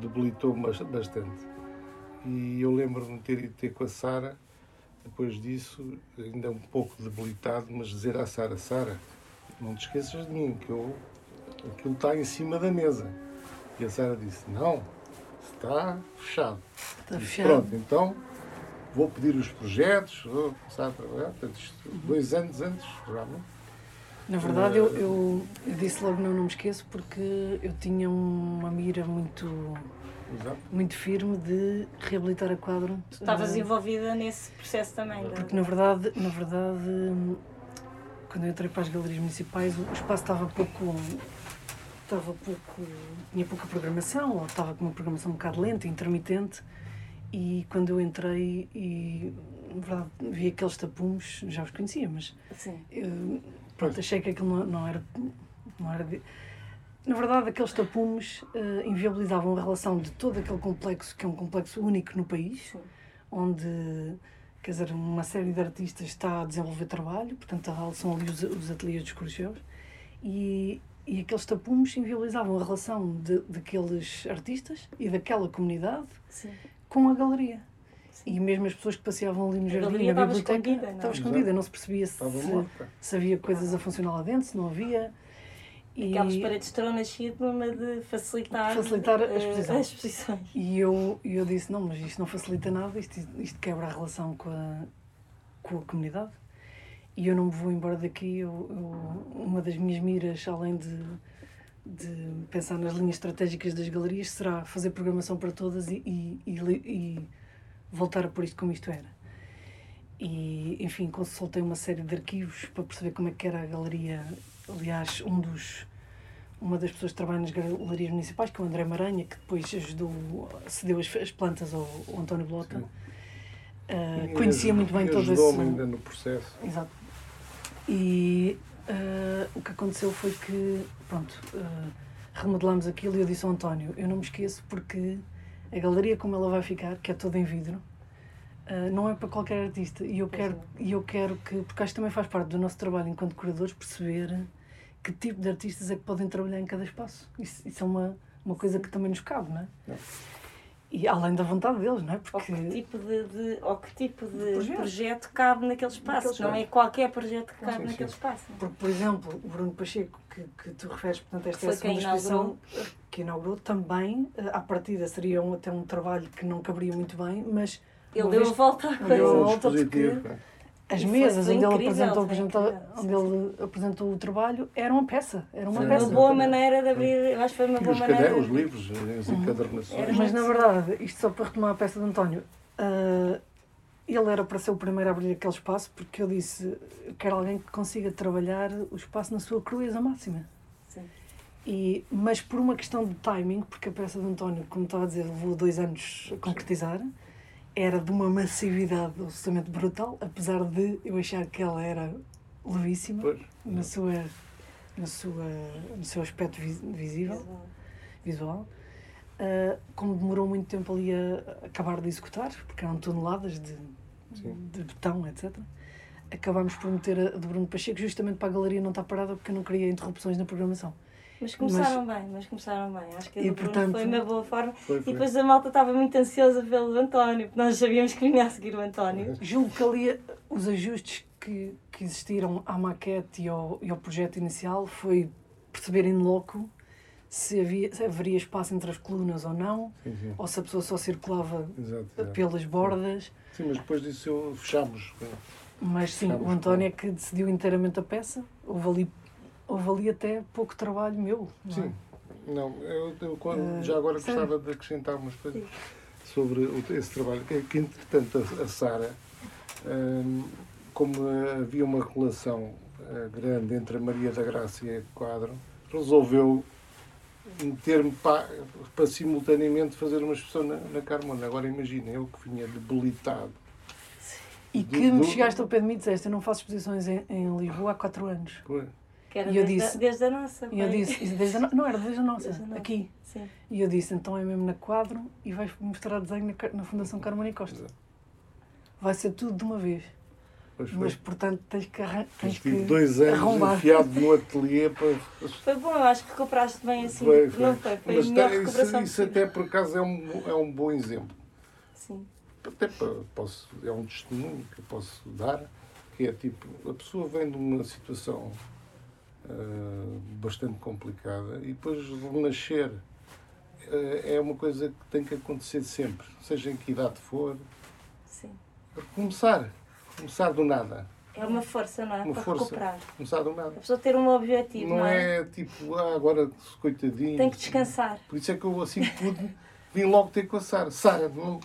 debilitou bastante. E eu lembro-me de ter ido ter com a Sara, depois disso, ainda um pouco debilitado, mas dizer à Sara, Sara, não te esqueças de mim, que eu, aquilo está em cima da mesa. E a Sara disse, não, está fechado. Está fechado. Pronto, então vou pedir os projetos, vou começar a trabalhar. Portanto, isto, dois anos antes, realmente na verdade, eu, eu, eu, disse logo não, não me esqueço porque eu tinha uma mira muito, muito firme de reabilitar a quadro. Tu estavas uh, envolvida nesse processo também, é? Porque, na verdade, na verdade, quando eu entrei para as galerias municipais, o espaço estava pouco. Estava pouco. tinha pouca programação, ou estava com uma programação um bocado lenta, intermitente. E quando eu entrei e, na verdade, vi aqueles tapumes, já os conhecia, mas. Sim. Eu, Pronto, achei que aquilo não, não era. Não era de... Na verdade, aqueles tapumes uh, inviabilizavam a relação de todo aquele complexo, que é um complexo único no país, Sim. onde quer dizer, uma série de artistas está a desenvolver trabalho, portanto, são ali os, os ateliês dos cruzeus, e, e aqueles tapumes inviabilizavam a relação de, daqueles artistas e daquela comunidade Sim. com a galeria. E mesmo as pessoas que passeavam ali no jardim, na biblioteca, estava escondida, não se percebia se, se havia coisas a funcionar lá dentro, se não havia. E Aquelas paredes terão nascido numa de facilitar, facilitar a eh, exposição. as exposições. E eu, eu disse, não, mas isto não facilita nada, isto, isto quebra a relação com a, com a comunidade. E eu não me vou embora daqui, eu, eu, uma das minhas miras, além de, de pensar nas linhas estratégicas das galerias, será fazer programação para todas e, e, e, e voltar a pôr isto como isto era. E, enfim, consultei uma série de arquivos para perceber como é que era a galeria. Aliás, um dos, uma das pessoas que trabalha nas galerias municipais, que é o André Maranha, que depois ajudou, cedeu as, as plantas ao, ao António Blota, uh, conhecia muito bem todo esse... ainda no processo. Exato. E uh, o que aconteceu foi que, pronto, uh, remodelamos aquilo e eu disse ao António, eu não me esqueço porque a galeria como ela vai ficar, que é toda em vidro, uh, não é para qualquer artista. E eu quero, e eu quero que, porque acho que também faz parte do nosso trabalho enquanto curadores, perceber que tipo de artistas é que podem trabalhar em cada espaço. Isso, isso é uma, uma coisa que também nos cabe, não é? Não. E além da vontade deles, não é? Porque... Ou que tipo de, de, ou que tipo de projeto. projeto cabe naquele espaço, naquele não é qualquer projeto que cabe sim, naquele sim. espaço. Não? É? Porque, por exemplo, o Bruno Pacheco, que, que tu referes, portanto, esta Foi é a segunda exposição que inaugurou, também, eh, à partida, seria um, até um trabalho que não caberia muito bem, mas... Ele deu a volta à coisa. Deu a volta porque as mesas onde ele, apresentou, apresentou, onde ele apresentou o trabalho eram uma peça. Era uma foi peça. uma boa maneira de abrir, eu acho que foi uma boa os maneira. Os livros, as encadernações. Mas na verdade, isto só para retomar a peça de António, uh, ele era para ser o primeiro a abrir aquele espaço porque eu disse: quero alguém que consiga trabalhar o espaço na sua crueza máxima. Sim. E, mas por uma questão de timing, porque a peça de António, como estava a dizer, levou dois anos a concretizar, era de uma massividade absolutamente brutal, apesar de eu achar que ela era levíssima Pois. na sua, na sua, no seu aspecto vis- visível, visual. Ah, como demorou muito tempo ali a acabar de executar, porque eram toneladas de, Sim. de betão, etc. Acabámos por meter a de Bruno Pacheco justamente para a galeria não estar parada porque eu não queria interrupções na programação. Mas começaram bem, mas começaram bem. Acho que a E, portanto- foi uma boa forma. Foi, E foi. depois a malta estava muito ansiosa pelo António, porque nós sabíamos que vinha a seguir o António. Julgo que ali os ajustes que, que existiram à maquete e ao, e ao projeto inicial foi perceber em loco se, havia, se haveria espaço entre as colunas ou não, Sim, sim. ou se a pessoa só circulava Exato, exato. pelas bordas. Sim, mas depois disso fechámos. Mas sim, Fechámos o António é que decidiu inteiramente a peça. Houve ali, houve ali até pouco trabalho meu. não é? Sim. Não, eu, eu Eh, já agora sério? gostava de acrescentar umas coisas sobre esse trabalho. Que, que entretanto, a, a Sara, hum, como havia uma relação eh, grande entre a Maria da Graça e a Quadro, resolveu meter-me para, para simultaneamente fazer uma expressão na, na Carmona. Agora imagina, eu que vinha debilitado. E Do- que me do- chegaste ao pé de mim e disseste: Eu não faço exposições em, em Lisboa há quatro anos. Foi. Que era E eu desde, disse- a, desde a nossa. E eu disse: desde a Não, era desde a nossa, Desde a nossa. aqui. Sim. E eu disse: Então é mesmo na quadro e vais mostrar desenho na, na Fundação Carmona e Costa. Vai ser tudo de uma vez. Pois foi. Mas, portanto, tens que, arran- tens Estive que dois anos arrombar. enfiado no ateliê para Foi bom, eu acho que recuperaste bem assim. Foi, foi. Não foi? Foi Mas isso, isso até por acaso é um, é um bom exemplo. Sim. Até para, posso, é um testemunho que eu posso dar, que é tipo, a pessoa vem de uma situação ah, bastante complicada e depois renascer ah, é uma coisa que tem que acontecer sempre, seja em que idade for, Sim. começar, começar do nada, É uma força, não é? Uma Para força. recuperar. começar do nada. A pessoa ter um objetivo, não, Não é? é tipo, ah, agora coitadinho. Tem que descansar. Por isso é que eu, assim pude, vim logo ter com a Sara. Sara, não...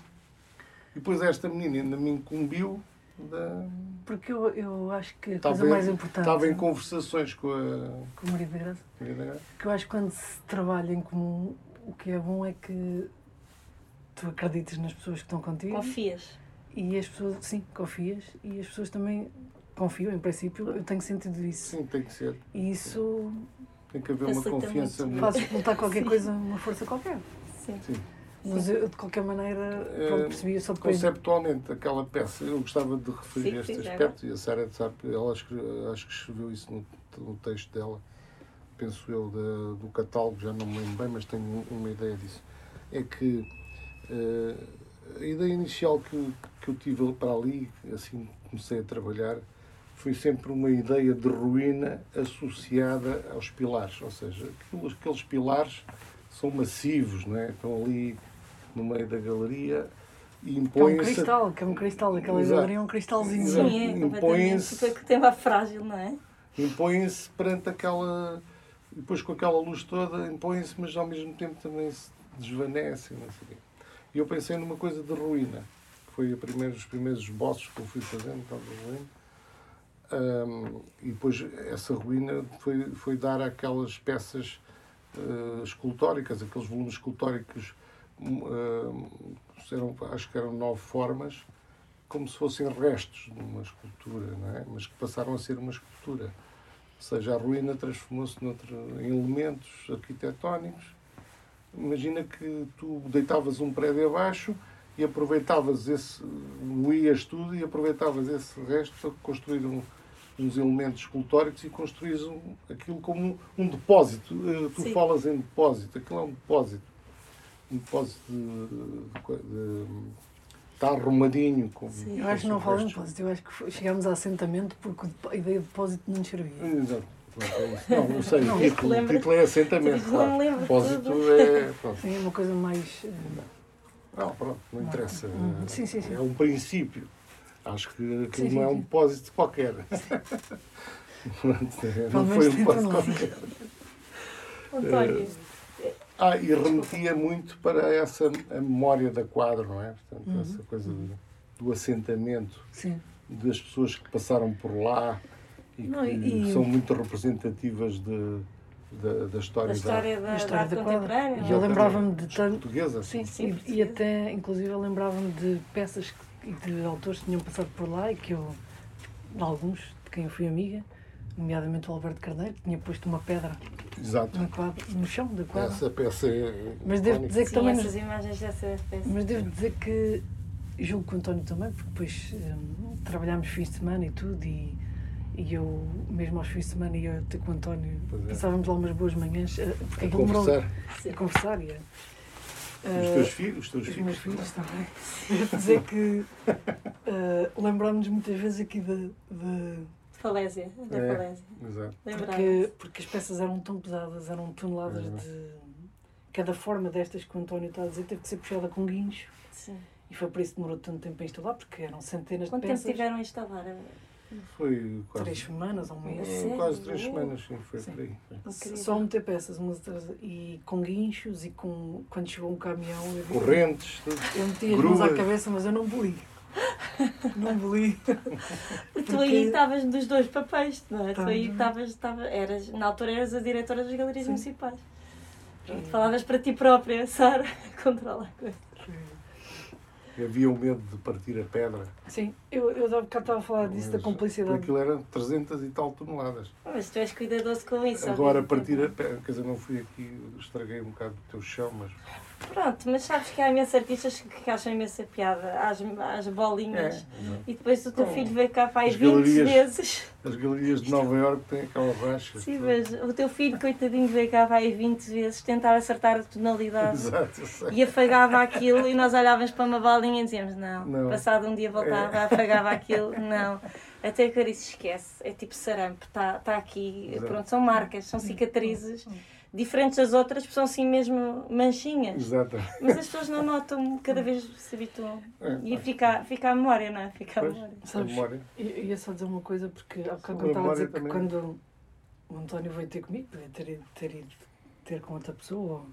E depois esta menina ainda me incumbiu da... Porque eu, eu acho que a Estava coisa em- mais importante Estava em conversações com a... com o marido da Graça, Maria que eu acho que quando se trabalha em comum, o que é bom é que tu acredites nas pessoas que estão contigo Confias. e as pessoas, sim, confias e as pessoas também confiam, em princípio, eu tenho sentido isso. Sim, tem que ser. E isso Tem que haver uma confiança. muito. faz explotar qualquer Sim. coisa, uma força qualquer. Sim. Sim. Mas eu, de qualquer maneira, pronto, Eh, percebi só depois. Conceptualmente, aquela peça, eu gostava de referir Sim, este sim, aspecto, e a Sara sabe, ela escreveu, acho que escreveu isso no, no texto dela, penso eu, da- do catálogo, já não me lembro bem, mas tenho um- uma ideia disso. É que eh, a ideia inicial que, eu- que eu tive para ali, assim comecei a trabalhar, foi sempre uma ideia de ruína associada aos pilares, ou seja, aquilo- aqueles pilares são massivos, não é? estão ali no meio da galeria e Que é um impõem-se cristal, que é um cristal, aquela Exato. galeria é um cristalzinho. Sim, é. Impõe-se- Foi que o tema frágil, não é? impõem-se perante aquela. Depois com aquela luz toda, impõem-se, mas ao mesmo tempo também se desvanecem. Não sei. E eu pensei numa coisa de ruína, que foi a primeira, os primeiros esboços que eu fui fazendo, estava ruína. Ahm, e depois essa ruína foi, foi dar aquelas peças eh, escultóricas, aqueles volumes escultóricos, ahm, eram, acho que eram nove formas, como se fossem restos de uma escultura, não é? mas que passaram a ser uma escultura. Ou seja, a ruína transformou-se em elementos arquitetónicos. Imagina que tu deitavas um prédio abaixo e aproveitavas esse, moías tudo e aproveitavas esse resto para construir um- uns elementos escultóricos e construís um, aquilo como um depósito. Eh, Tu Sim. falas em depósito, aquilo é um depósito. Um depósito de, de, está arrumadinho. Com, Sim. Eu acho que não falo em depósito, eu acho que chegámos a assentamento porque o a ideia de depósito não nos servia. Exato. Não, não sei, Não, o título, o lembra- título é assentamento, Não claro. Depósito tudo. é. Pronto. Sim, é uma coisa mais. eh, Não, pronto, não interessa. Uhum. Sim, sim, sim. É um princípio. Acho que aquilo não é um depósito qualquer. É, não foi um depósito qualquer. António, Ah, e remetia muito para essa a memória da quadra, não é? Portanto, Uhum. essa coisa do, do assentamento, Sim. das pessoas que passaram por lá e que Não, e- e- são muito representativas de, da, da história, Da história da, da história da quadra. contemporânea. E eu lembrava-me de da tanto. portuguesa. Sim, Sim, e- e, portuguesa. até, inclusive, eu lembrava-me de peças que- e de autores que tinham passado por lá e que eu, de alguns, de quem eu fui amiga, nomeadamente o Alberto Carneiro, que tinha posto uma pedra Exato. no, quadro, no chão da quadra. Essa peça é. Mas devo dizer que Sim, também. essas imagens dessa peça. Mas devo dizer que julgo que o António também, porque depois hum, trabalhámos fins de semana e tudo, e, e eu, mesmo aos fins de semana, ia ter com o António, é. passávamos lá umas boas manhãs, eh, A aquilo demorou- conversar. a conversar. E, eh, Os teus filhos, os teus Os filhos. meus filhos também. Devo dizer que eh, lembrámos muitas vezes aqui de, de- Falésia, da É. falésia. Exato. porque, porque as peças eram tão pesadas, eram toneladas É. de. Cada forma destas que o António está a dizer teve que ser puxada com guincho. Sim. E foi por isso que demorou tanto tempo a instalar, porque eram centenas Quanto de tempo peças. tiveram a instalar? Foi quase. Três semanas ou um mês. É, quase três semanas, sim, foi Sim. por aí. Só meter peças umas atrás e com guinchos e com. Quando chegou um caminhão. Eu, Correntes, tudo. eu meti as mãos à cabeça, mas eu não boli. Não boli. Tu aí estavas nos dois papéis, não é? Tu aí Estava. estavas, eras, na altura eras a diretora das galerias Sim. municipais. Pronto, falavas para ti própria, Sara, controla a coisa. Havia o medo de partir a pedra. Sim, eu, eu há bocado estava a falar disso, da complicidade. Aquilo eram 300 e tal toneladas. Mas tu és cuidadoso com isso. Agora obviamente. partir a pedra, quer dizer, não fui aqui, estraguei um bocado o teu chão, mas Pronto, mas sabes que há imensos artistas que acham imensa piada às, às bolinhas. É. E depois o teu Então, filho veio cá as 20 galerias- vezes. as galerias de Nova Iorque têm aquela racha. Sim, mas o teu filho, coitadinho, veio cá aí 20 vezes tentar acertar a tonalidade. Exato. E afagava aquilo e nós olhávamos para uma bolinha e dizíamos não. Não. Passado um dia voltava, afagava aquilo, não. Até que disse, esquece, é tipo sarampo, está tá aqui, Exato. pronto, são marcas, são cicatrizes, diferentes das outras, são assim mesmo manchinhas. Exato. Mas as pessoas não notam, cada vez se habituam. É, E fica, fica a memória, não é? Fica a Pois. memória. Sabes, memória. eu eu ia só dizer uma coisa, porque há bocado eu estava a dizer memória que também. quando o António veio ter comigo, podia ter ido ter, ido ter com outra pessoa, ou-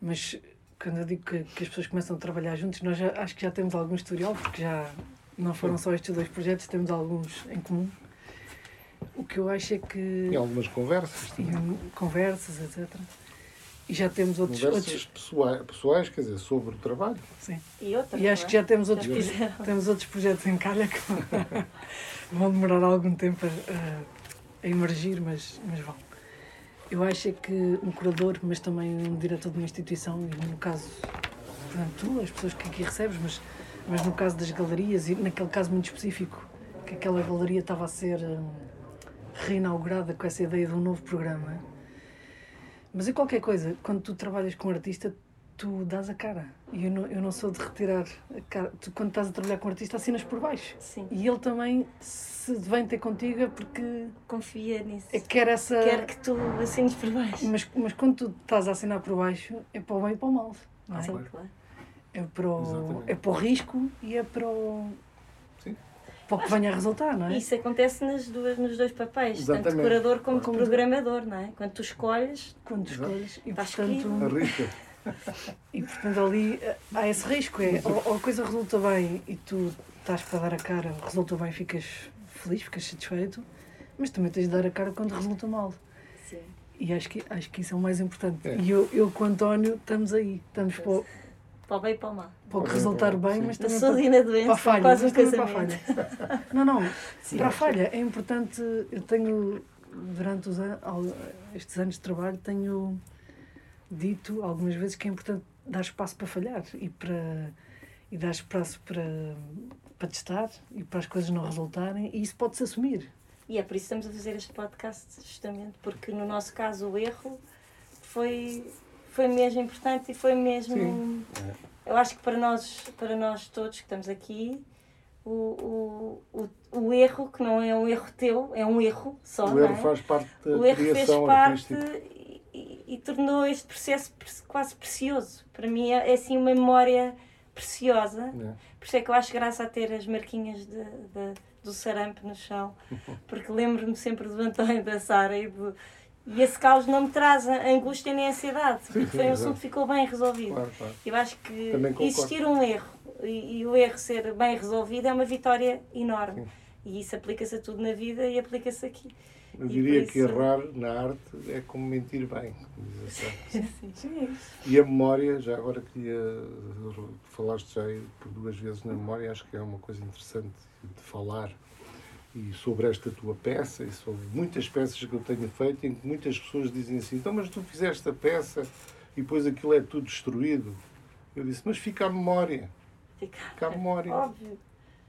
mas quando eu digo que, que as pessoas começam a trabalhar juntos, nós já, acho que já temos algum historial, porque já não foram só estes dois projetos, temos alguns em comum. O que eu acho é que. E algumas conversas. também. conversas, etc. E já temos outros. Conversas outros pessoais, pessoais, quer dizer, sobre o trabalho. sim. E outras, E acho não que é? já temos outros, Já temos outros projetos em calha que vão demorar algum tempo a, a- a emergir, mas, mas vão. Eu acho é que um curador, mas também um diretor de uma instituição, e no caso, portanto, tu, as pessoas que aqui recebes, mas, mas no caso das galerias, e naquele caso muito específico, que aquela galeria estava a ser hum, reinaugurada com essa ideia de um novo programa. Mas em qualquer coisa, quando tu trabalhas com um artista, tu dás a cara. E eu não, eu não sou de retirar a cara. Tu, quando estás a trabalhar com um artista, assinas por baixo. Sim, E ele também, se vem ter contigo, é porque confia nisso. é, quer essa. Quer que tu assines por baixo. Mas, mas quando tu estás a assinar por baixo, é para o bem e para o mal. Não é? Sim, claro. É, para o, Exatamente. é para o risco e é para o. Para o que venha a resultar, não é? Isso acontece nas duas, nos dois papéis, tanto Exatamente. curador como Como- programador, não é? Quando tu escolhes, Quando Exato. escolhes. E portanto, Arrisca. e portanto ali eh, há esse risco. É, ou, ou a coisa resulta bem e tu estás para dar a cara, resulta bem, ficas feliz, ficas satisfeito, mas também tens de dar a cara quando resulta mal. sim. E acho que, acho que isso é o mais importante. É. E eu, eu com o António estamos aí. Estamos para, o- para o bem e para o mal. Para o que Sim. resultar bem, mas também saúde para, e na para doença, a falha. quase um a casamento. falha. Não, não. Sim. Para a falha é importante. Eu tenho, durante os an- estes anos de trabalho, tenho dito algumas vezes que é importante dar espaço para falhar e, para, e dar espaço para, para testar e para as coisas não resultarem. E isso pode-se assumir. E é por isso que estamos a fazer este podcast, justamente, porque no nosso caso o erro foi, foi mesmo importante e foi mesmo. Sim. Eu acho que para nós, para nós todos que estamos aqui, o, o, o, o erro, que não é um erro teu, é um erro só. O erro é? faz parte da o erro fez parte e, e- e tornou este processo quase precioso. Para mim é, é assim uma memória preciosa. né? Por isso é que eu acho graça a ter as marquinhas de, de- do sarampo no chão, porque lembro-me sempre do António da Sara e, do, e esse caos não me traz angústia nem ansiedade, porque sim, foi um assunto que ficou bem resolvido. Claro, claro. Eu acho que existir um erro e, e o erro ser bem resolvido é uma vitória enorme. Sim. E isso aplica-se a tudo na vida e aplica-se aqui. Eu E diria por que isso- errar na arte é como mentir bem. como diz a Sara. Sim, é isso. E a memória, já agora queria. Falaste já por duas vezes na memória, acho que é uma coisa interessante de falar. E sobre esta tua peça e sobre muitas peças que eu tenho feito, em que muitas pessoas dizem assim: então, mas tu fizeste a peça e depois aquilo é tudo destruído. Eu disse: mas fica a memória. Fica, Fica a memória. Óbvio.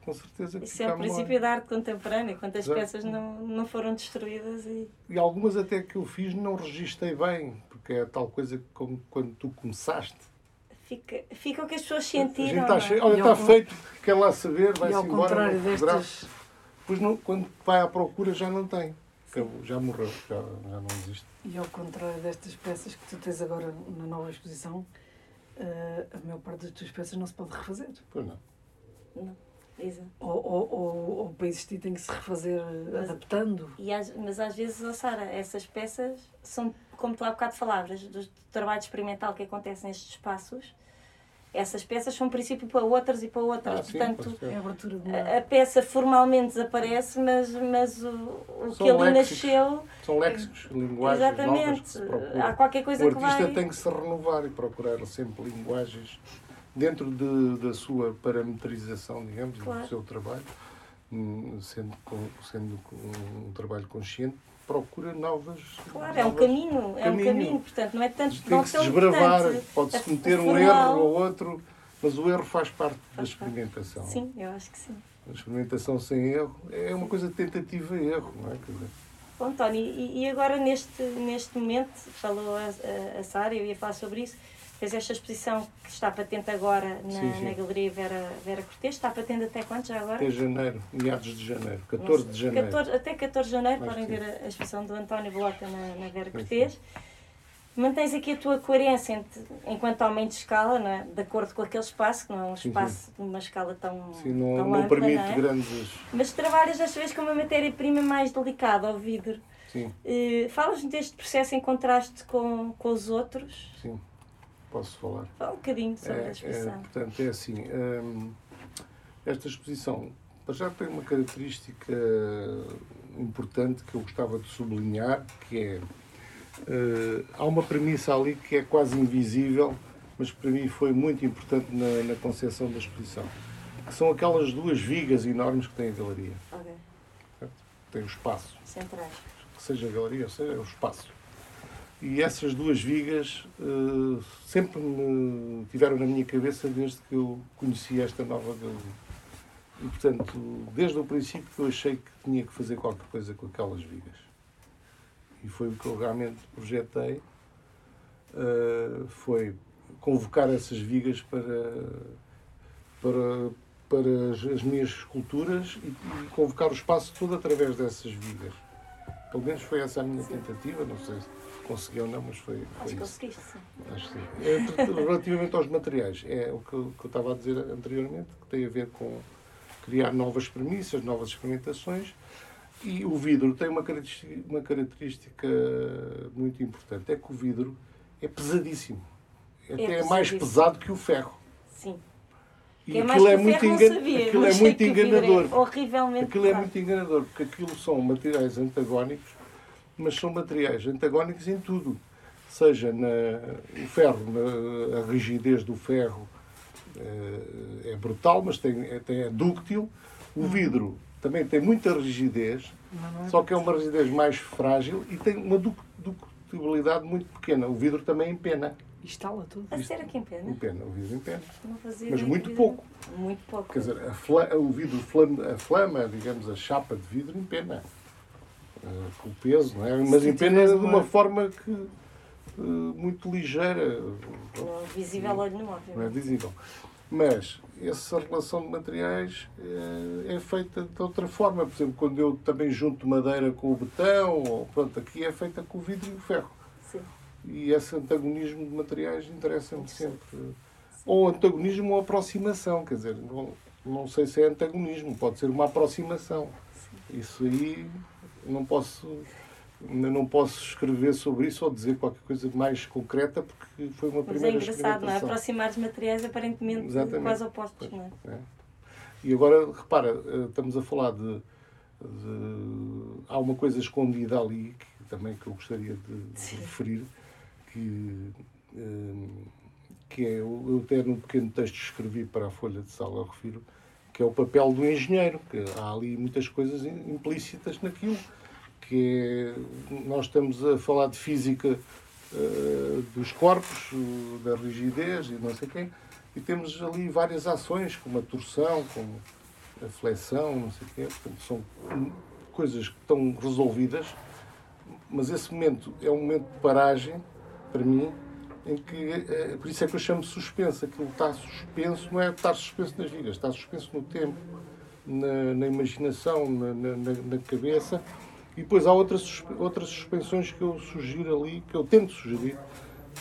Com certeza que Isso fica é a o princípio da arte contemporânea, quantas Exato. peças não, não foram destruídas e. E algumas até que eu fiz não registrei bem, porque é tal coisa como quando tu começaste. Fica, fica o que as pessoas a gente sentiram. está não é? cheio, olha, está feito, quer lá saber, vai-se ao embora. destas, Depois, não, quando vai à procura, já não tem. Acabou, já morreu, já, já não existe. e ao contrário destas peças que tu tens agora na nova exposição, eh, a maior parte das tuas peças não se pode refazer. Pois não. Exato. Ou, ou, ou, ou para existir tem que se refazer Mas- adaptando. E às- mas às vezes, ó Sara, essas peças são, como tu há bocado falavas, do trabalho experimental que acontece nestes espaços, essas peças são princípio para outras e para outras. Ah, sim, Portanto. É a a, peça formalmente desaparece, mas, mas o, o que ali léxicos. nasceu, São léxicos, linguagens novas que exatamente, há qualquer coisa O que artista vai... tem que se renovar e procurar sempre linguagens dentro de, da sua parametrização, digamos, Claro. do seu trabalho, hum, sendo, com- sendo um trabalho consciente, procura novas. Claro, é um novas- caminho, é um caminho. caminho, portanto, não é tanto Tem não que se desbravar, pode-se cometer um erro ou outro, mas o erro faz parte da Faz parte. experimentação. Sim, eu acho que sim. A experimentação sem erro é uma coisa de tentativa e erro, não é? Bom, António, e, e agora neste, neste momento, falou a, a, a Sara, eu ia falar sobre isso, fez esta exposição que está patente agora na, Sim, sim. na Galeria Vera, Vera Cortês, está patente até quando já agora? até janeiro, meados de janeiro, Não 14 sei. de janeiro. 14 até 14 de janeiro podem ver a, a exposição do António Blota na, na Vera Cortês. Mantens aqui a tua coerência entre- enquanto aumento de escala, é? de acordo com aquele espaço, que não é um espaço de uma escala tão, Sim, não, tão não ampla, permite não é? grandes. Mas trabalhas desta vez com uma matéria-prima mais delicada, ao vidro. Sim, Eh, Falas-nos deste processo em contraste com, com os outros? sim, posso falar. Fala um bocadinho sobre a É, é, exposição. portanto, é assim. hum, esta exposição já tem uma característica importante que eu gostava de sublinhar, que é eh, há uma premissa ali que é quase invisível, mas que para mim foi muito importante na, na concepção da exposição, que são aquelas duas vigas enormes que tem a galeria. Ok, Tem o espaço, centrais. seja a galeria, ou seja o espaço. E essas duas vigas eh, sempre me tiveram na minha cabeça desde que eu conheci esta nova galeria. E, portanto, desde o princípio eu achei que tinha que fazer qualquer coisa com aquelas vigas. E foi o que eu realmente projetei, eh, foi convocar essas vigas para, para, para as, as minhas esculturas e, e convocar o espaço todo através dessas vigas. Pelo menos foi essa a minha tentativa, não sei se consegui ou não, mas foi, foi Acho que conseguiste, sim. Acho que sim. É, Relativamente aos materiais, é o que eu, que eu estava a dizer anteriormente, que tem a ver com criar novas premissas, novas experimentações. E o vidro tem uma característica, uma característica muito importante, é que o vidro é pesadíssimo. Até é, mais pesadíssimo. pesado que o ferro. Sim. E é mais aquilo é muito, engan- sabia, aquilo é muito vidro enganador. É horrivelmente Aquilo é muito enganador, porque aquilo são materiais antagónicos, mas são materiais antagónicos em tudo. Seja na, o ferro, na, a rigidez do ferro eh, é brutal, mas tem, é, tem, é dúctil. O vidro também tem muita rigidez, é? só que é uma rigidez mais frágil e tem uma duc- ductibilidade muito pequena. O vidro também empena. Instala tudo. A ser aqui em pena? Empena, o vidro empena. Mas muito que pouco. Muito pouco. Quer dizer, a fla- o vidro, flama, a flama, digamos, a chapa de vidro empena. Eh, com o peso, não é? Mas empena tiveres de uma forma que eh, muito ligeira, não visível ao olho nu, não é visível. Mas essa relação de materiais eh, é feita de outra forma. Por exemplo, quando eu também junto madeira com o betão, ou, pronto, aqui é feita com o vidro e o ferro. Sim. E esse antagonismo de materiais interessa-me sempre. Ou antagonismo ou aproximação, quer dizer, não, não sei se é antagonismo, pode ser uma aproximação. Isso aí não posso, não posso escrever sobre isso ou dizer qualquer coisa mais concreta porque foi uma Mas é primeira engraçado, não é? Aproximar os materiais aparentemente Exatamente. quase opostos, não é? É. E agora, repara, eh, estamos a falar de de- há uma coisa escondida ali que também que eu gostaria de, referir, que, eh, que é, eu até num pequeno texto escrevi para a Folha de Sala refiro, que é o papel do engenheiro, que há ali muitas coisas im- implícitas naquilo, que é, nós estamos a falar de física eh, dos corpos, da rigidez e não sei quem, e temos ali várias ações, como a torção, como a flexão, não sei o quê, portanto, são coisas que estão resolvidas, mas esse momento é um momento de paragem, para mim, em que, eh, por isso é que eu chamo suspenso, aquilo está suspenso, não é estar suspenso nas vidas, está suspenso no tempo, na, na imaginação, na, na- na- cabeça, e depois há outras, outras suspensões que eu sugiro ali, que eu tento sugerir,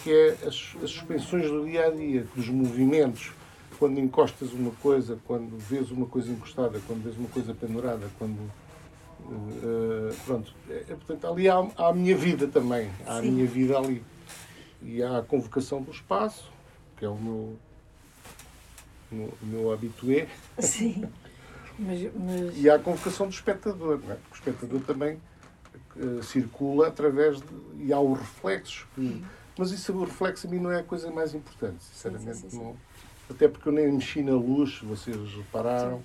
que é as, as suspensões do dia a dia, dos movimentos, quando encostas uma coisa, quando vês uma coisa encostada, quando vês uma coisa pendurada, quando. eh, pronto, É, é, portanto, ali há, há a minha vida também, há a Sim. minha vida ali. E há a convocação do espaço, que é o meu, meu, meu habitué, Sim. Mas, mas e há a convocação do espectador, não é? Porque o espectador também eh, circula através de. e há os reflexos. que- mas isso, o reflexo a mim não é a coisa mais importante, sinceramente. sim, sim. Não, até porque eu nem mexi na luz, vocês repararam.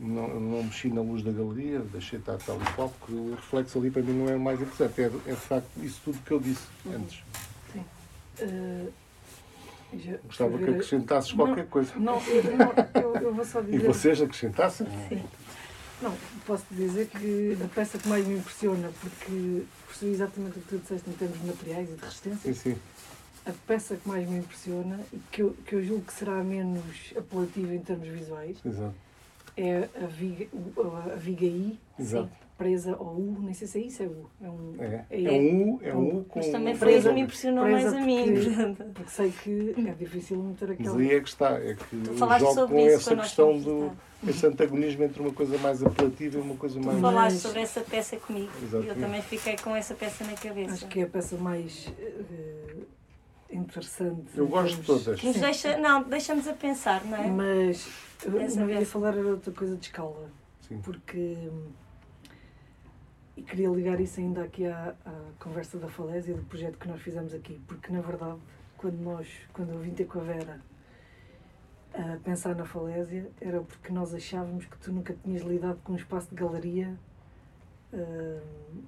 Não, não mexi na luz da galeria, deixei estar tal e qual, porque o reflexo ali para mim não é o mais importante. É, é de facto isso tudo que eu disse antes. Já- Gostava que acrescentasses Não, qualquer coisa. Não, eu, não, eu, eu vou só E dizer. vocês acrescentassem? Não, posso dizer que a peça que mais me impressiona, porque percebi exatamente o que tu disseste em termos de materiais e de resistência, Sim, sim. a peça que mais me impressiona e que eu, que eu julgo que será menos apelativa em termos visuais Exato. É a viga, a viga I Exato. presa ao U, nem sei se é isso, é U. É um, É, é, é um U, é um U com. Mas também foi isso que me impressionou presa mais a mim. porque-. Porque sei que é difícil meter Mas aquela. aí é que está, é que Tu eu falaste jogo sobre com isso essa questão do esse antagonismo entre uma coisa mais apelativa e uma coisa Tu mais. falaste Mas- sobre essa peça comigo e eu Exatamente. também fiquei com essa peça na cabeça. Acho que é a peça mais eh, interessante. Eu gosto de todas. Que nos Sim. deixa, não, deixa-nos a pensar, não é? Mas eu não ia falar era outra coisa de escala, Sim. porque hum, e queria ligar isso ainda aqui à, à conversa da falésia do projeto que nós fizemos aqui, porque na verdade quando nós, quando eu vim ter com a Vera a pensar na falésia, era porque nós achávamos que tu nunca tinhas lidado com um espaço de galeria. hum,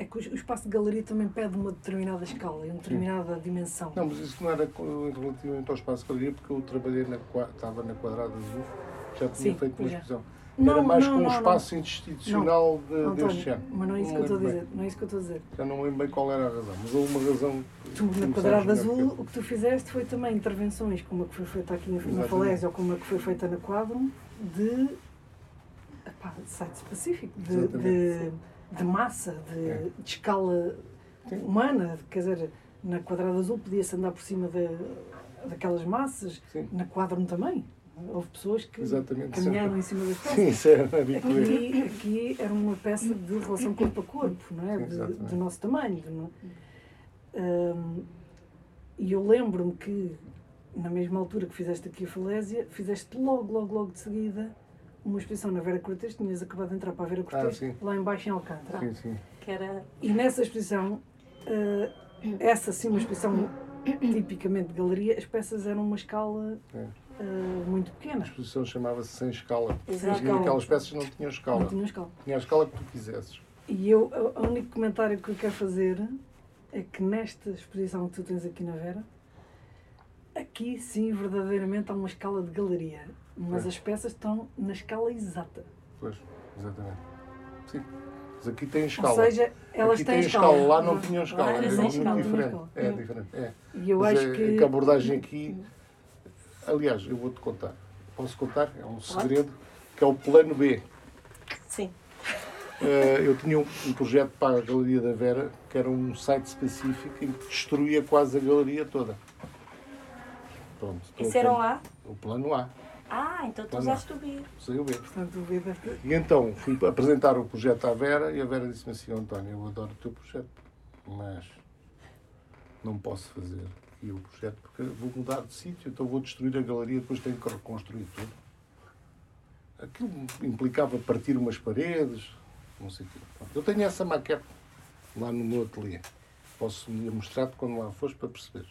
é que o espaço de galeria também pede uma determinada escala e uma determinada dimensão. Não, mas isso não era relativamente ao espaço de galeria, porque eu trabalhei na, estava na Quadrada Azul, já tinha Sim, feito uma já. exposição. Não, era mais não, com um não, não. espaço institucional de, António, deste género. mas não é isso que eu estou a dizer. Não é isso que eu estou a dizer. Já não lembro bem qual era a razão, mas houve uma razão. Tu, na Quadrada Azul, o que tu fizeste foi também intervenções, como a que foi feita aqui na. Falésia ou como a que foi feita na Quadrum, de, epá, de site específico, de, de, massa, de, É. de escala humana. Quer dizer, na Quadrada Azul podia-se andar por cima de, daquelas massas, Sim, na Quadrum também. Houve pessoas que exatamente. caminharam em cima das peças. Sim, isso era. Aqui, aqui era uma peça de relação corpo a corpo, não é? Sim, De- do nosso tamanho. no- Hum, e eu lembro-me que, na mesma altura que fizeste aqui a Falésia, fizeste logo, logo, logo de seguida uma exposição na Vera Cortês, tinhas acabado de entrar para a Vera Cortês, sim. lá embaixo em Alcântara. Sim, sim. Que era E nessa exposição, eh, essa sim, uma exposição tipicamente de galeria, as peças eram uma escala É. eh, muito A pequena. exposição chamava-se Sem Escala. Exato. E aquelas peças não tinham escala. Não tinha escala. Tinha a escala que tu quisesses. E eu, o único comentário que eu quero fazer é que nesta exposição que tu tens aqui na Vera, aqui sim, verdadeiramente há uma escala de galeria. Mas É. as peças estão na escala exata. Pois, exatamente. Sim. Mas aqui tem escala. Ou seja, elas aqui têm tem escala. Lá não tinham escala. É era sem muito escala, diferente. escala. É diferente. É. E eu Mas acho é- que. que a abordagem aqui. Aliás, eu vou-te contar. Posso contar? É um segredo. Que é o plano B. sim. Eh, eu tinha um, um projeto para a Galeria da Vera, que era um site específico em que destruía quase a galeria toda. Pronto. Isso era um falar. A? O plano A. Ah, então tu usaste o B. Sei o B. Portanto, o B E então fui apresentar o projeto à Vera e a Vera disse-me assim: "Ó, António, eu adoro o teu projeto, mas não posso fazer aqui o projeto porque vou mudar de sítio, então vou destruir a galeria, depois tenho que reconstruir tudo. Aquilo implicava partir umas paredes, não sei o quê. Eu tenho essa maquete lá no meu ateliê. Posso mostrar-te quando lá fores para perceber.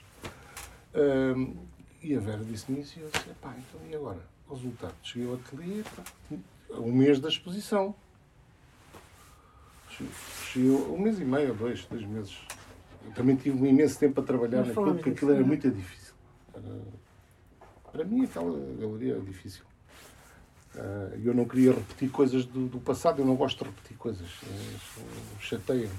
Hum, e a Vera disse-me isso e eu disse, pá, então e agora? O resultado. Cheguei ao ateliê, pá, um mês da exposição. Cheguei um mês e meio dois, dois meses. Eu também tive um imenso tempo a trabalhar Mas naquilo, porque aquilo era é? muito difícil. Era- para mim, aquela galeria era difícil. Ah, eu não queria repetir coisas do, do passado, eu não gosto de repetir coisas. Chateia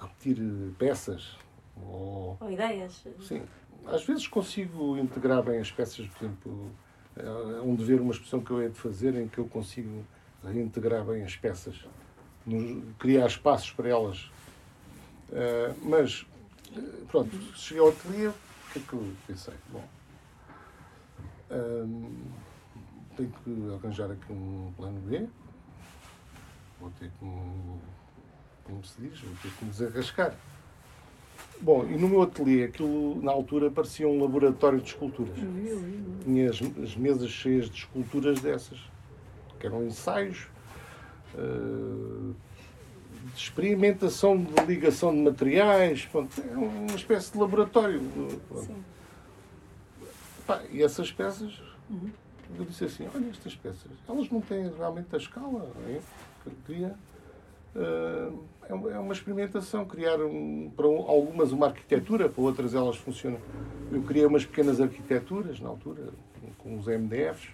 repetir peças. Ou, Ou ideias? sim, às vezes consigo integrar bem as peças, por exemplo, é um dever, uma expressão que eu hei de fazer em que eu consigo reintegrar bem as peças, criar espaços para elas. Ah, mas, eh, pronto, cheguei ao ateliê, o que é que eu pensei? Bom, hum, tenho que arranjar aqui um plano B, vou ter que, como se diz, vou ter que me desarrascar. Bom, e no meu ateliê, aquilo na altura parecia um laboratório de esculturas. Tinha as, as mesas cheias de esculturas dessas, que eram ensaios, eh, de experimentação de ligação de materiais, pronto, é uma espécie de laboratório. Pá, e essas peças, eu disse assim, olha estas peças, elas não têm realmente a escala é? que eu queria. Ah, é uma- é uma experimentação, criar um- para um- algumas uma arquitetura, para outras elas funcionam. Eu criei umas pequenas arquiteturas na altura, com os MDFs.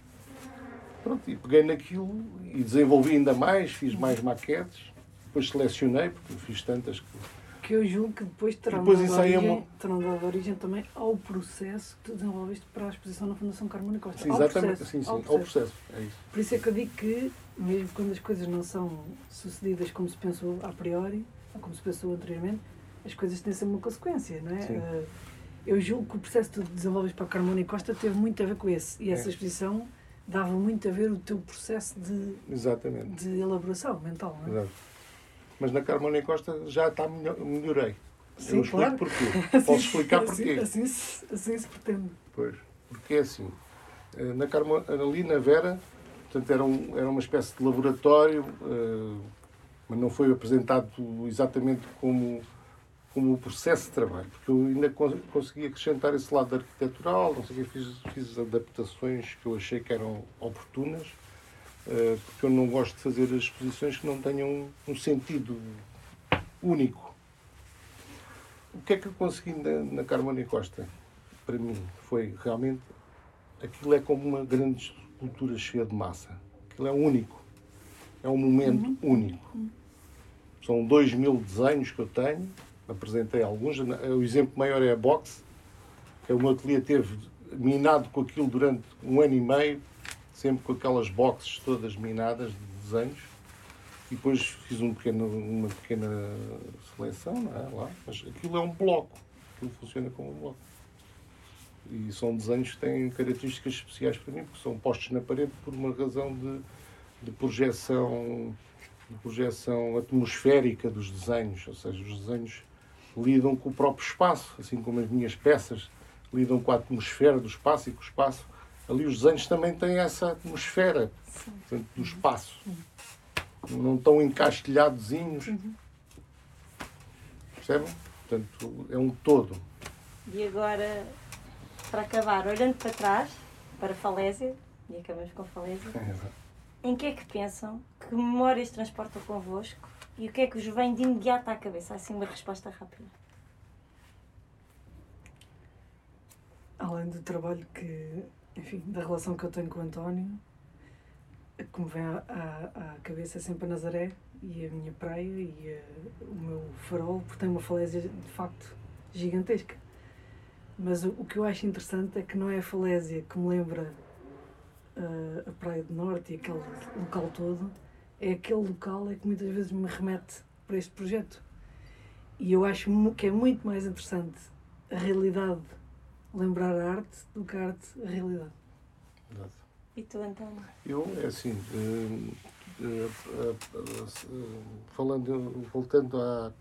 Pronto, e peguei naquilo e desenvolvi ainda mais, fiz mais maquetes, depois selecionei, porque fiz tantas que Que eu julgo que depois terão, dado, é origem, uma- origem também ao processo que tu desenvolveste para a exposição na Fundação Carmona Costa. Sim, Ao exatamente, processo, sim, sim, ao ao processo. processo. É isso. Por isso é que eu digo que, mesmo quando as coisas não são sucedidas como se pensou a priori, ou como se pensou anteriormente, as coisas têm sempre uma consequência, não é? Eh, eu julgo que o processo que tu desenvolves para a Carmona e Costa teve muito a ver com esse. E essa É. exposição dava muito a ver o teu processo de, Exatamente. de elaboração mental, não é? Exato. Mas na Carmona e Costa já está melhor, melhorei. Sim, eu claro. porquê. Assim- Posso explicar assim- porquê. Assim, se- assim se pretende. Pois. Porque é assim. eh, Na Carmo, ali na Vera, portanto, era, um, era uma espécie de laboratório, eh, mas não foi apresentado exatamente como, como o processo de trabalho, porque eu ainda con- consegui acrescentar esse lado arquitetural, não sei o quê, fiz, fiz adaptações que eu achei que eram oportunas, eh, porque eu não gosto de fazer as exposições que não tenham um sentido único. O que é que eu consegui na, na Carmona Costa? Para mim, foi realmente. Aquilo é como uma grande escultura cheia de massa. Aquilo é único. É um momento único. São dois mil desenhos que eu tenho. Apresentei alguns. O exemplo maior é a box. Que o meu ateliê teve minado com aquilo durante um ano e meio. Sempre com aquelas boxes todas minadas de desenhos. E depois fiz um pequeno, uma pequena seleção, é? Lá. Mas aquilo é um bloco. Aquilo funciona como um bloco. E são desenhos que têm características especiais para mim, porque são postos na parede por uma razão de, de projeção de projeção atmosférica dos desenhos, ou seja, os desenhos lidam com o próprio espaço, assim como as minhas peças lidam com a atmosfera do espaço e com o espaço. Ali os desenhos também têm essa atmosfera portanto, do espaço. Não estão encastelhadozinhos. Percebem? Portanto, é um todo. E agora, para acabar, olhando para trás, para Falésia, e acabamos com Falésia, em que é que pensam, que memórias transportam convosco e o que é que vos vem de imediato à cabeça? Assim, uma resposta rápida. Além do trabalho que, enfim, da relação que eu tenho com o António, que me vem à, à, à cabeça é sempre a Nazaré e a minha praia e eh, o meu farol, porque tem uma falésia de facto gigantesca. Mas o, o que eu acho interessante é que não é a falésia que me lembra eh, a Praia do Norte e aquele local todo, é aquele local é que muitas vezes me remete para este projeto. E eu acho que é muito mais interessante a realidade lembrar a arte do que a arte a realidade. Exato. E tu, António? Eu, é assim, eh, eh, falando, voltando à,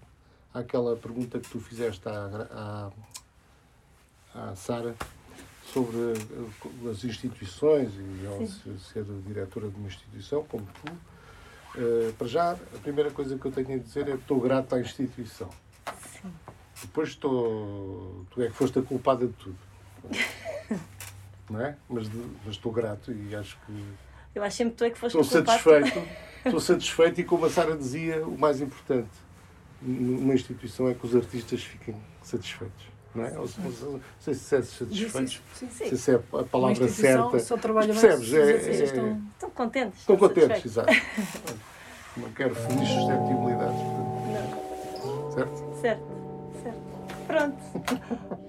àquela pergunta que tu fizeste à, à, à Sara sobre eh, as instituições e ela Sim. se- ser diretora de uma instituição, como tu, Uh, para já, a primeira coisa que eu tenho a dizer é que estou grato à instituição. Sim. Depois estou. Tu é que foste a culpada de tudo. Não é? Mas, mas estou grato e acho que. Eu acho sempre que tu é que foste Estou o culpado. satisfeito. Estou satisfeito e, como a Sara dizia, o mais importante numa instituição é que os artistas fiquem satisfeitos. Não é? Não sei se é sei se é a palavra certa. só trabalha percebes? É- artistas é- estão- Estão contentes. Estão contentes, exato. Não quero ferir suscetibilidades. Não. Certo? Certo, certo. Pronto.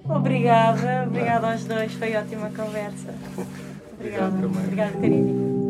Obrigada, obrigada aos dois. Foi ótima conversa. Obrigada. Obrigado. Obrigada.